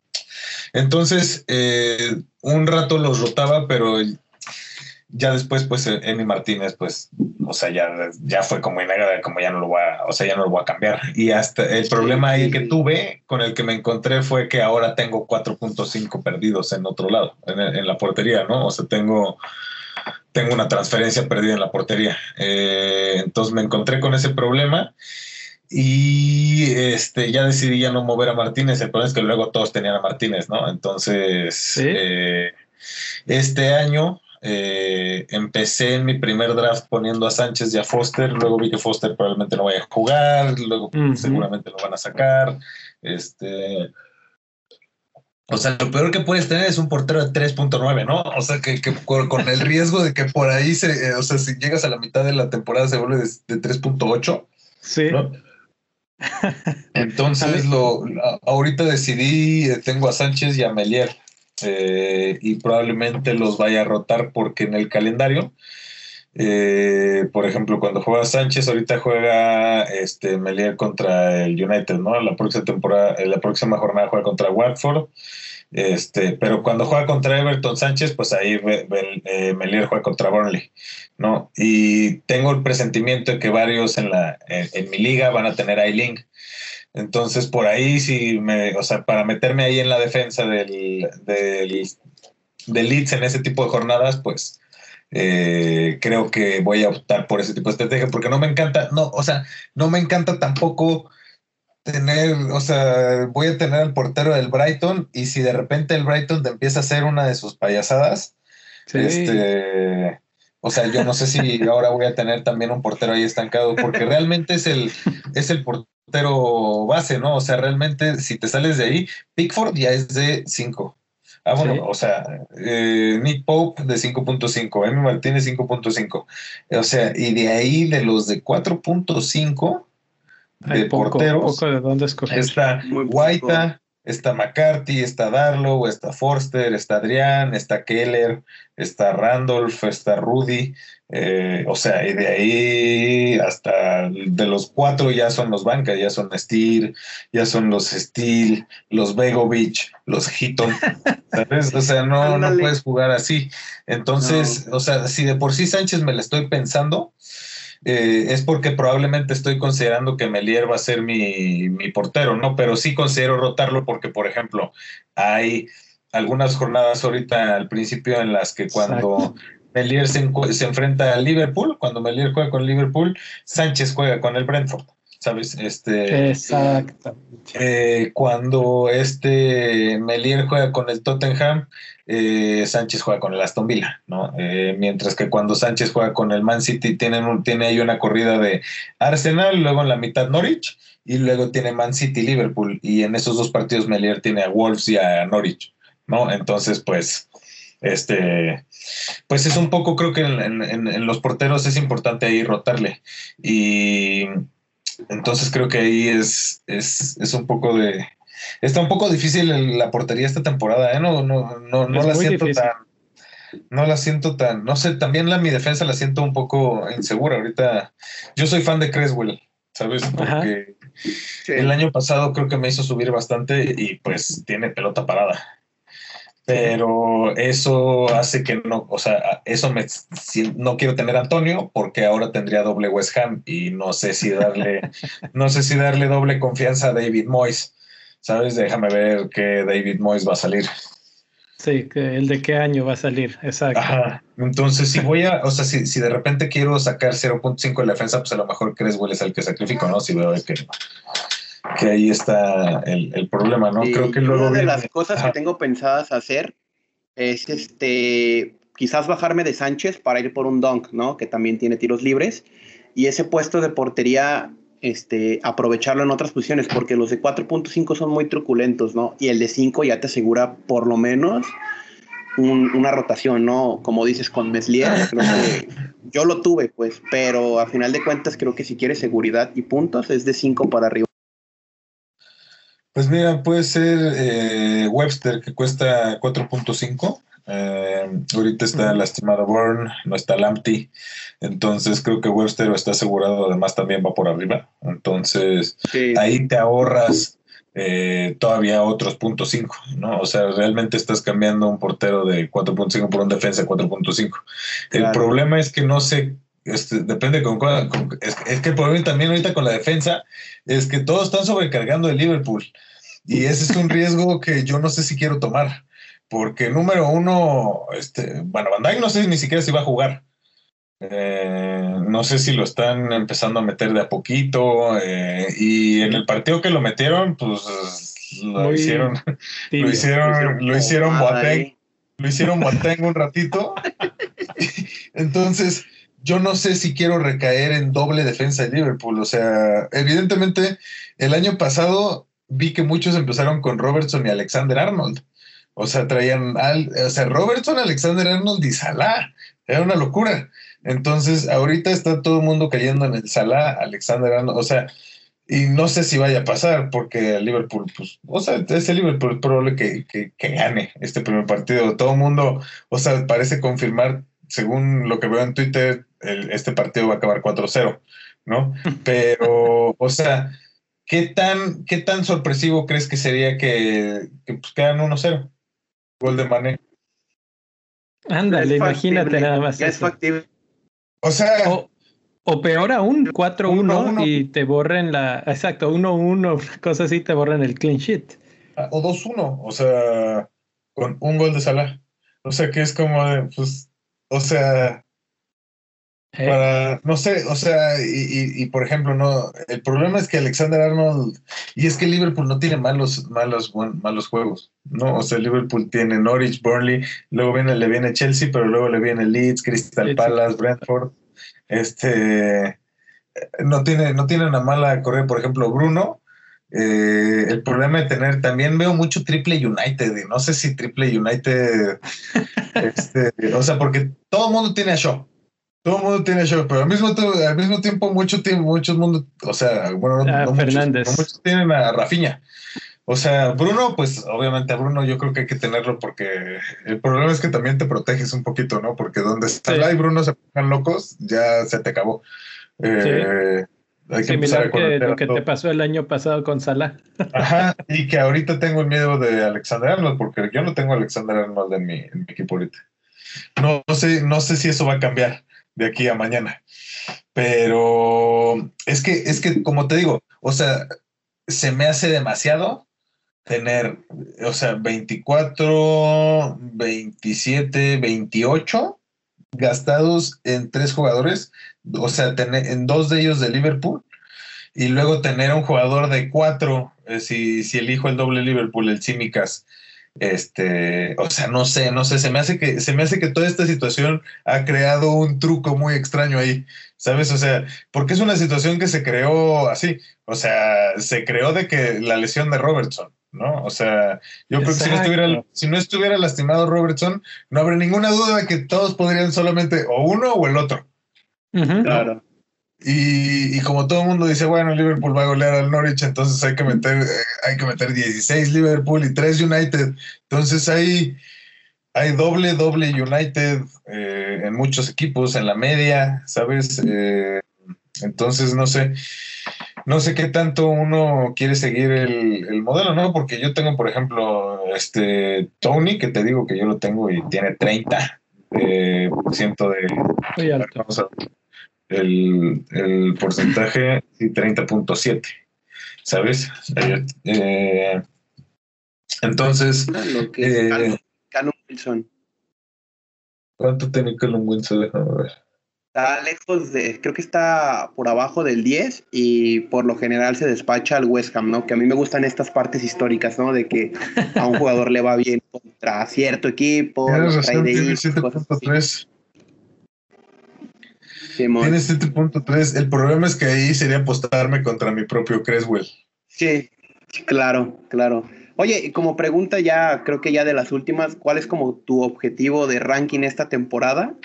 entonces, eh, un rato los rotaba, pero ya después, pues, Emi Martínez, pues, o sea, ya, ya fue como innegable, como ya no lo voy a, o sea, ya no lo voy a cambiar. Y hasta el problema ahí que tuve, con el que me encontré, fue que ahora tengo 4.5 perdidos en otro lado, en, la portería, ¿no? O sea, tengo, tengo una transferencia perdida en la portería. Eh, entonces me encontré con ese problema y este, ya decidí ya no mover a Martínez. El problema es que luego todos tenían a Martínez, ¿no? Entonces, eh, este año eh, empecé en mi primer draft poniendo a Sánchez y a Foster, luego vi que Foster probablemente no vaya a jugar, luego seguramente lo van a sacar. Este, o sea, lo peor que puedes tener es un portero de 3.9, ¿no? O sea, que, con el riesgo de que por ahí se, eh, o sea, si llegas a la mitad de la temporada se vuelve de, 3.8. Sí. Entonces, lo, ahorita decidí, eh, tengo a Sánchez y a Melier. Eh, y probablemente los vaya a rotar porque en el calendario, eh, por ejemplo, cuando juega Sánchez, ahorita juega este Melier contra el United, ¿no? La próxima temporada, la próxima jornada juega contra Watford. Este, pero cuando juega contra Everton Sánchez, pues ahí eh, Melier juega contra Burnley, ¿no? Y tengo el presentimiento de que varios en la en, mi liga van a tener iLink. Entonces, por ahí, sí, me, o sea, para meterme ahí en la defensa del, del, Leeds en ese tipo de jornadas, pues eh, creo que voy a optar por ese tipo de estrategia, porque no me encanta, no, o sea, no me encanta tampoco tener, o sea, voy a tener al portero del Brighton y si de repente el Brighton te empieza a hacer una de sus payasadas, este, o sea, yo no sé si ahora voy a tener también un portero ahí estancado, porque realmente es el, es el portero pero base, ¿no? O sea, realmente si te sales de ahí, Pickford ya es de 5. Ah, bueno, o sea, eh, Nick Pope de 5.5, Emi Martínez 5.5. O sea, y de ahí de los de 4.5 de porteros, de dónde escoger. está Guaita, está McCarthy, está Darlow, está Forster, está Adrián, está Keller, está Randolph, está Rudy. Eh, o sea, y de ahí hasta de los cuatro ya son los bancas, ya son Steel, ya son los Steel, los Begovic, los Hitton, ¿sabes? O sea, no, no puedes jugar así. Entonces, o sea, si de por sí Sánchez me la estoy pensando, eh, es porque probablemente estoy considerando que Melier va a ser mi, mi portero, ¿no? Pero sí considero rotarlo porque, por ejemplo, hay algunas jornadas ahorita al principio en las que cuando Melier se, enfrenta al Liverpool, cuando Melier juega con Liverpool, Sánchez juega con el Brentford. ¿sabes? Este, Exacto. Eh, cuando este Melier juega con el Tottenham, eh, Sánchez juega con el Aston Villa, ¿no? Eh, mientras que cuando Sánchez juega con el Man City, tienen un, tiene ahí una corrida de Arsenal, luego en la mitad Norwich, y luego tiene Man City Liverpool, y en esos dos partidos Melier tiene a Wolves y a Norwich, ¿no? Entonces, pues, este, pues es un poco, creo que en, los porteros es importante ahí rotarle. Y entonces creo que ahí es, es, es un poco de, está un poco difícil la portería esta temporada, ¿eh? No, no, no, no la siento tan. No la siento tan. No sé, también la mi defensa la siento un poco insegura. Ahorita. Yo soy fan de Creswell, ¿sabes? Porque el año pasado creo que me hizo subir bastante y pues tiene pelota parada. Pero eso hace que no, o sea, eso me, no quiero tener a Antonio porque ahora tendría doble West Ham y no sé si darle, no sé si darle doble confianza a David Moyes. ¿sabes? Déjame ver qué David Moyes va a salir. Sí, el de qué año va a salir, exacto. Ajá. Entonces, si voy a, o sea, si, si de repente quiero sacar 0.5 de la defensa, pues a lo mejor Creswell es el que sacrifico, ¿no? Si veo que, que ahí está el, problema, ¿no? Creo que luego. Una de las cosas que tengo pensadas hacer es este quizás bajarme de Sánchez para ir por un dunk, ¿no? Que también tiene tiros libres. Y ese puesto de portería este, aprovecharlo en otras posiciones, porque los de 4.5 son muy truculentos, ¿no? Y el de 5 ya te asegura por lo menos una rotación, ¿no? Como dices con Meslier, yo lo tuve, pues, pero a final de cuentas creo que si quieres seguridad y puntos es de 5 para arriba. Pues mira, puede ser eh, Webster que cuesta 4.5 eh, ahorita está lastimado Burn, no está Lamptey. Entonces creo que Webster está asegurado, además también va por arriba. Entonces ahí te ahorras eh, todavía otros puntos 5, ¿no? O sea, realmente estás cambiando un portero de 4.5 por un defensa de 4.5. El problema es que no sé, este, depende con, cuál, es, que el problema también ahorita con la defensa es que todos están sobrecargando el Liverpool. Y ese es un riesgo que yo no sé si quiero tomar porque número uno, este, bueno, Van no sé ni siquiera si va a jugar. Eh, no sé si lo están empezando a meter de a poquito. Eh, y en el partido que lo metieron, pues lo hicieron, lo hicieron, lo hicieron Boateng, lo hicieron Boateng un ratito. Entonces, yo no sé si quiero recaer en doble defensa de Liverpool. O sea, evidentemente, el año pasado vi que muchos empezaron con Robertson y Alexander Arnold. O sea, traían al, o sea, Robertson, Alexander Arnold y Salah. Era una locura. Entonces, ahorita está todo el mundo cayendo en el Salah, Alexander Arnold. O sea, y no sé si vaya a pasar, porque el Liverpool, pues, o sea, ese Liverpool es probable que, que, gane este primer partido. Todo el mundo, o sea, parece confirmar, según lo que veo en Twitter, este partido va a acabar 4-0, ¿no? Pero, o sea, ¿qué tan, ¿qué tan sorpresivo crees que sería que, que pues, quedan 1-0? Gol de Mané. Ándale, imagínate nada más. es factible. O sea. O, peor aún, 4-1 y te borren la. Exacto, 1-1, una cosa así, te borren el clean sheet. Ah, o 2-1, o sea, con un gol de Salah. O sea, que es como de, pues, o sea, eh. Para, no sé, o sea, y, por ejemplo, no, el problema es que Alexander Arnold, y es que Liverpool no tiene malos, malos, malos juegos, ¿no? O sea, Liverpool tiene Norwich, Burnley, luego viene, le viene Chelsea, pero luego le viene Leeds, Crystal Palace, Brentford, este, no tiene, no tiene una mala correa, por ejemplo, Bruno, eh, el problema de tener, también veo mucho Triple United, no sé si Triple United, este, o sea, porque todo el mundo tiene a Shaw, todo el mundo tiene show, pero al mismo, al mismo tiempo, mucho tiempo, muchos mundo, o sea, bueno, no, ah, Fernández. Muchos, tienen a Rafiña. O sea, Bruno, pues obviamente a Bruno yo creo que hay que tenerlo porque el problema es que también te proteges un poquito, ¿no? Porque donde Salah y Bruno se pongan locos, ya se te acabó. Eh, hay que empezar que lo que te pasó el año pasado con Salah. Ajá, y que ahorita tengo el miedo de Alexander Arnold, porque yo no tengo a Alexander Arnold en mi, en mi equipo ahorita. No, no, sé, no sé si eso va a cambiar de aquí a mañana. Pero es que, es que, como te digo, o sea, se me hace demasiado tener, o sea, 24, 27, 28 gastados en tres jugadores, o sea, tener, en dos de ellos de Liverpool y luego tener un jugador de cuatro, eh, si, si elijo el doble Liverpool, el Simicas, este, o sea, no sé, no sé, se me hace que, se me hace que toda esta situación ha creado un truco muy extraño ahí, ¿sabes? O sea, porque es una situación que se creó así, o sea, se creó de que la lesión de Robertson, ¿no? O sea, yo creo que si no, estuviera, si no estuviera lastimado Robertson, no habría ninguna duda de que todos podrían solamente o uno o el otro. Claro. Y, como todo el mundo dice, bueno, Liverpool va a golear al Norwich, entonces hay que meter, eh, hay que meter 16 Liverpool y 3 United. Entonces hay, hay doble, doble United eh, en muchos equipos, en la media, ¿sabes? Eh, entonces no sé, no sé qué tanto uno quiere seguir el, modelo, ¿no? Porque yo tengo, por ejemplo, este Tony, que te digo que yo lo tengo y tiene 30 por ciento de el, el porcentaje y 30.7, ¿sabes? Eh, eh, entonces, lo que eh, Wilson. ¿Cuánto tiene Callum Wilson? Déjame ver. Está lejos de, creo que está por abajo del 10 y por lo general se despacha al West Ham, ¿no? Que a mí me gustan estas partes históricas, ¿no? De que a un jugador le va bien contra cierto equipo. Razón, tiene 7.3. Tiene 7.3. El problema es que ahí sería apostarme contra mi propio Creswell. Sí, claro, claro. Oye, como pregunta ya, creo que ya de las últimas, ¿cuál es como tu objetivo de ranking esta temporada?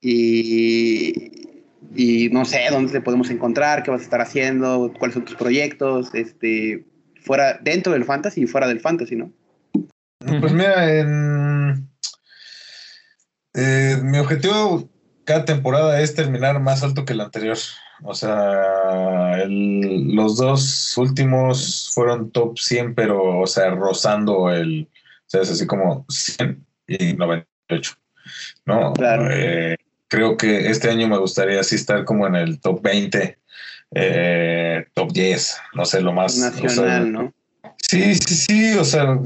Y, y no sé, ¿dónde te podemos encontrar? ¿Qué vas a estar haciendo? ¿Cuáles son tus proyectos? Este, fuera, dentro del fantasy y fuera del fantasy, ¿no? Pues mira, en, eh, mi objetivo cada temporada es terminar más alto que la anterior. O sea, los dos últimos fueron top 100, pero, o sea, rozando el, o sea, es así como 100 y 98, ¿no? Eh, creo que este año me gustaría así estar como en el top 20, eh, top 10, no sé, lo más... Nacional, ¿no? Sí, sí, sí, o sea,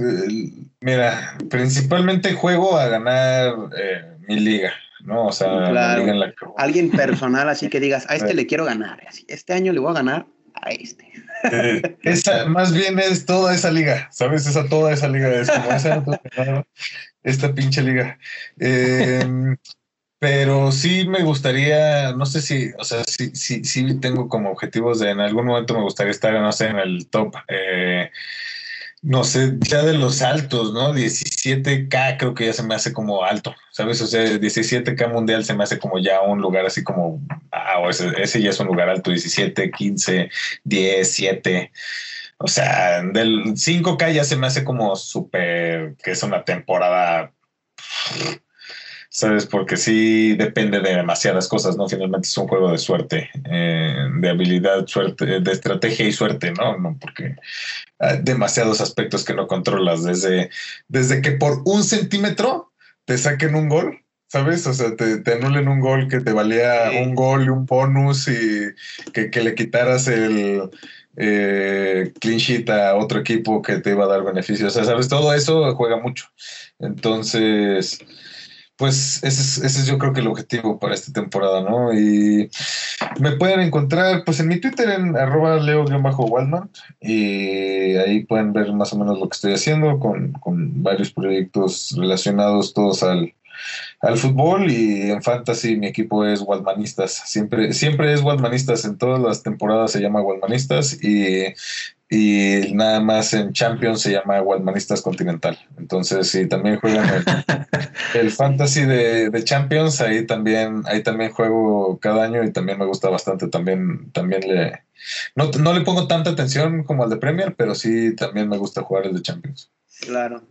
mira, principalmente juego a ganar eh, mi liga, ¿no? O sea, alguien personal así que digas, a este le quiero ganar, este año le voy a ganar a este. Eh, esa, más bien es toda esa liga, ¿sabes? Esa toda esa liga es como esa, esta pinche liga. Em, pero sí me gustaría, no sé si, o sea, sí, sí, sí tengo como objetivos de en algún momento me gustaría estar, no sé, en el top. Eh, no sé, ya de los altos, ¿no? 17K creo que ya se me hace como alto, ¿sabes? O sea, 17K mundial se me hace como ya un lugar así como, ah, ese, ya es un lugar alto, 17, 15, 10, 7. O sea, del 5K ya se me hace como súper, que es una temporada ¿sabes? Porque sí depende de demasiadas cosas, ¿no? Finalmente es un juego de suerte, eh, de habilidad, suerte, de estrategia y suerte, ¿no? No, porque hay demasiados aspectos que no controlas, desde, desde que por un centímetro te saquen un gol, ¿sabes? O sea, te, anulen un gol que te valía un gol y un bonus y que, le quitaras el eh, clean sheet a otro equipo que te iba a dar beneficios. O sea, ¿sabes? Todo eso juega mucho. Entonces pues ese es, yo creo que el objetivo para esta temporada, ¿no? Y me pueden encontrar pues en mi Twitter en arroba leo-waldman y ahí pueden ver más o menos lo que estoy haciendo con, con varios proyectos relacionados todos al, al fútbol y en fantasy mi equipo es Waldmanistas. Siempre, siempre es Waldmanistas. En todas las temporadas se llama Waldmanistas y, y nada más en Champions se llama Waldmanistas Continental. Entonces, si también juegan el, fantasy de, Champions, ahí también, ahí también juego cada año y también me gusta bastante. También, también le no, no le pongo tanta atención como al de Premier, pero sí también me gusta jugar el de Champions. Claro.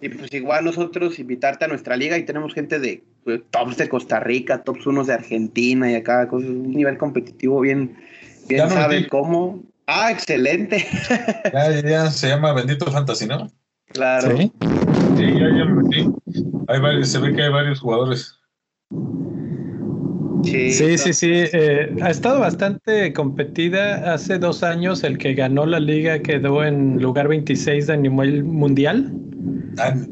Y pues igual nosotros invitarte a nuestra liga y tenemos gente de pues, tops de Costa Rica, tops unos de Argentina y acá, un nivel competitivo bien, bien sabe cómo. Ah, excelente. Ya, ya, se llama Bendito Fantasy, ¿no? Claro. Sí, ya, ya me metí. Hay varios, se ve que hay varios jugadores. Sí, sí, sí. Eh, ha estado bastante competida. Hace dos años el que ganó la liga quedó en lugar 26 de nivel mundial.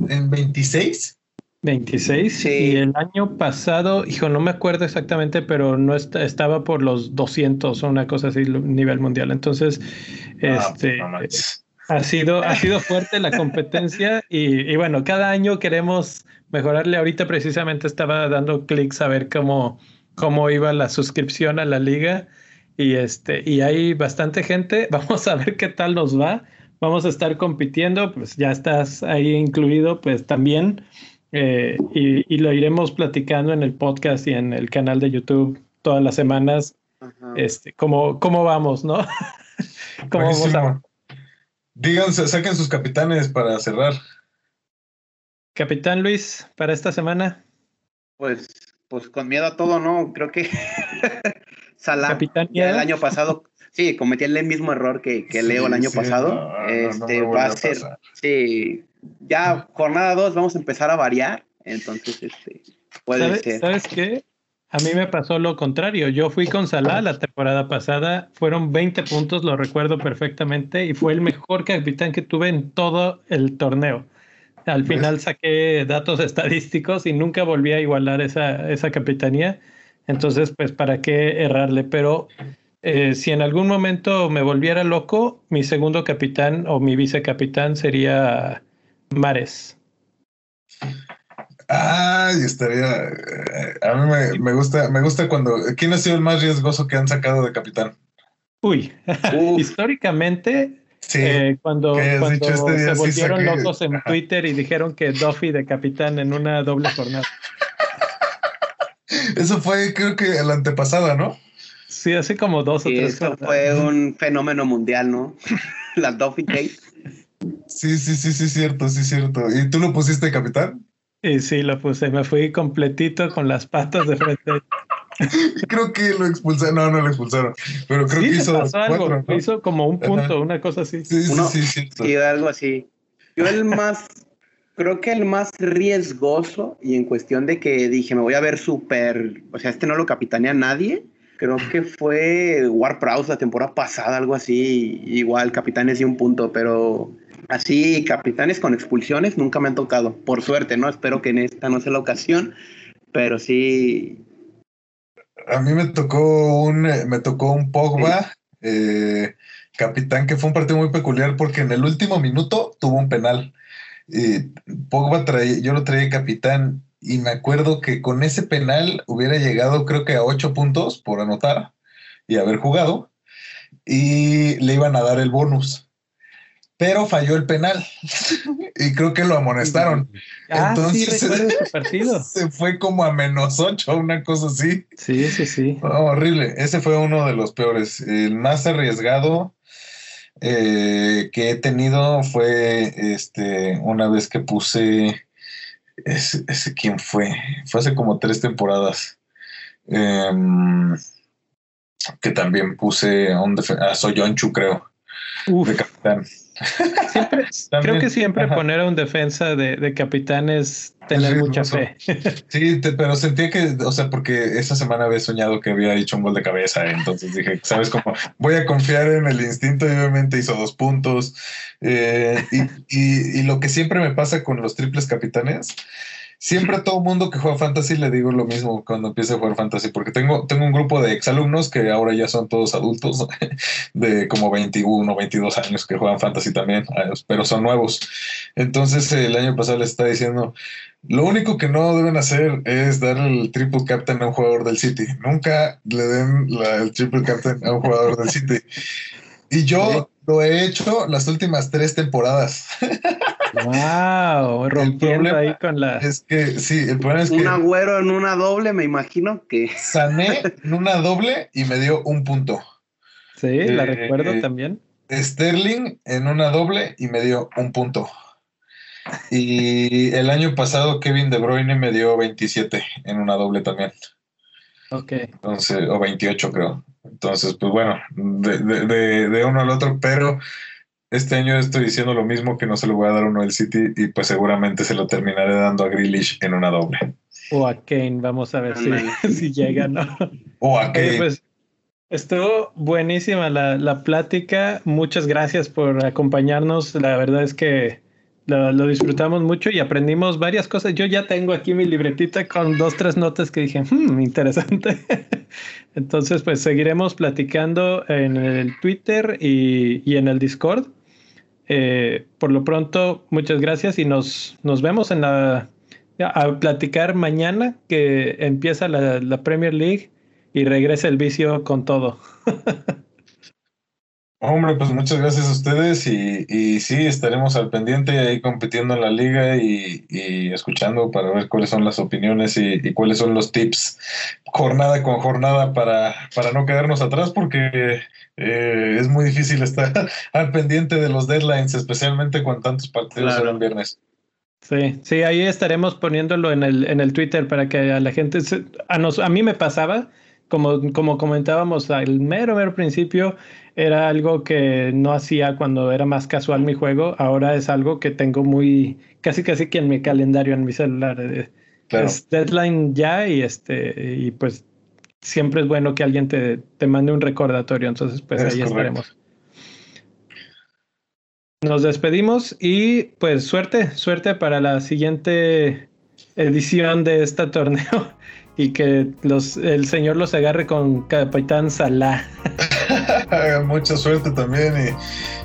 ¿En 26? 26. Y el año pasado, hijo, no me acuerdo exactamente, pero no estaba por los 200 o una cosa así nivel mundial. Entonces, ah, este, ha, sido, ha sido fuerte la competencia y, y, bueno, cada año queremos mejorarle. Ahorita precisamente estaba dando clics a ver cómo, cómo iba la suscripción a la liga y, este, y hay bastante gente. Vamos a ver qué tal nos va. Vamos a estar compitiendo, pues ya estás ahí incluido, pues también. Eh, y, lo iremos platicando en el podcast y en el canal de YouTube todas las semanas. Este, cómo, cómo vamos, ¿no? ¿Cómo vamos Díganse, saquen sus capitanes para cerrar. Capitán Luis, para esta semana. Pues, pues con miedo a todo, ¿no? Creo que Salah Capitán el año pasado, sí, cometí el mismo error que, que Leo el año pasado. este va a ser, sí, ya jornada 2 vamos a empezar a variar, entonces este, puede ¿Sabes, ser. ¿Sabes qué? A mí me pasó lo contrario. Yo fui con Salah la temporada pasada, fueron 20 puntos, lo recuerdo perfectamente, y fue el mejor capitán que tuve en todo el torneo. Al final saqué datos estadísticos y nunca volví a igualar esa, esa capitanía. Entonces, pues, ¿para qué errarle? Pero eh, si en algún momento me volviera loco, mi segundo capitán o mi vicecapitán sería Mares. Ay, estaría. Eh, a mí me, gusta, me gusta cuando. ¿Quién ha sido el más riesgoso que han sacado de capitán? Uy, históricamente, eh, cuando, cuando este se volvieron locos en Twitter y dijeron que Duffy de capitán en una doble jornada. Eso fue, creo que la antepasada, ¿no? Sí, hace como dos o tres. Eso fue un fenómeno mundial, ¿no? la Duffy Kate. Sí, sí, sí, sí, cierto, sí, cierto. ¿Y tú lo pusiste capitán? Sí, sí, lo puse. Me fui completito con las patas de frente. creo que lo expulsaron. No, no lo expulsaron. Pero creo que hizo. algo. Hizo como un punto, una cosa así. Sí, sí, sí, sí, algo así. Yo el más, creo que el más riesgoso y en cuestión de que dije, me voy a ver súper, o sea, este no lo capitanea nadie. Creo que fue War Prowse la temporada pasada, algo así. Igual, capitanes y un punto, pero así, capitanes con expulsiones nunca me han tocado. Por suerte, ¿no? Espero que en esta no sea la ocasión, pero sí, a mí me tocó un, eh, me tocó un Pogba, eh, capitán, que fue un partido muy peculiar porque en el último minuto tuvo un penal. Y Pogba traía, yo lo traía capitán y me acuerdo que con ese penal hubiera llegado creo que a ocho puntos por anotar y haber jugado y le iban a dar el bonus pero falló el penal y creo que lo amonestaron. Ah, Entonces se fue como a menos ocho, una cosa así. Sí, sí, sí. horrible. Ese fue uno de los peores. El más arriesgado eh, que he tenido fue este una vez que puse ese, quién fue. Fue hace como tres temporadas. Em, que también puse a, un a Soyonchu, creo. De capitán. creo que siempre poner a un defensa de, capitán es tener mucha fe. Sí, pero sentía que, o sea, porque esa semana había soñado que había hecho un gol de cabeza, entonces dije, ¿sabes cómo? Voy a confiar en el instinto y obviamente hizo dos puntos. Eh, y, y lo que siempre me pasa con los triples capitanes siempre a todo mundo que juega fantasy le digo lo mismo cuando empiece a jugar fantasy, porque tengo, tengo un grupo de exalumnos que ahora ya son todos adultos de como 21, 22 años que juegan fantasy también, pero son nuevos. Entonces el año pasado les estaba diciendo, lo único que no deben hacer es dar el triple captain a un jugador del City. Nunca le den el triple captain a un jugador del City. Y yo lo he hecho las últimas tres temporadas. Wow, rompiendo ahí con la. Es que sí, el problema es un que. Un agüero en una doble, me imagino que. Sané en una doble y me dio un punto. Sí, la eh, recuerdo eh, también. Sterling en una doble y me dio un punto. Y el año pasado Kevin De Bruyne me dio 27 en una doble también. Ok. Entonces, o 28 creo. Entonces, pues bueno, de, de, de uno al otro, pero este año estoy diciendo lo mismo que no se lo voy a dar uno al City y pues seguramente se lo terminaré dando a Grealish en una doble. O a Kane, vamos a ver si, si llega, ¿no? O a Kane. pues estuvo buenísima la, la, plática. Muchas gracias por acompañarnos. La verdad es que lo, disfrutamos mucho y aprendimos varias cosas. Yo ya tengo aquí mi libretita con dos, tres notas que dije, hmm, interesante. Entonces, pues seguiremos platicando en el Twitter y, en el Discord. Eh, por lo pronto, muchas gracias y nos, nos vemos en la a platicar mañana que empieza la, la Premier League y regresa el vicio con todo. Hombre, pues muchas gracias a ustedes y, y sí, estaremos al pendiente ahí compitiendo en la liga y, escuchando para ver cuáles son las opiniones y, cuáles son los tips jornada con jornada para, para no quedarnos atrás porque eh, es muy difícil estar al pendiente de los deadlines, especialmente con tantos partidos claro. el viernes. Sí, sí, ahí estaremos poniéndolo en el, en el Twitter para que a la gente, a, nos, a mí me pasaba, como, como comentábamos al mero, mero principio, era algo que no hacía cuando era más casual mi juego. Ahora es algo que tengo muy, casi casi que en mi calendario, en mi celular. Eh, es deadline ya y este, y pues siempre es bueno que alguien te, te mande un recordatorio. Entonces, pues ahí estaremos. Nos despedimos y pues suerte, suerte para la siguiente edición de este torneo y que los, el señor los agarre con Capitán Salah. Mucha suerte también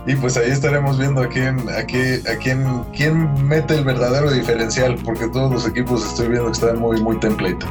y, pues ahí estaremos viendo a quién, a quién, a quién, quién mete el verdadero diferencial, porque todos los equipos estoy viendo que están muy, muy template.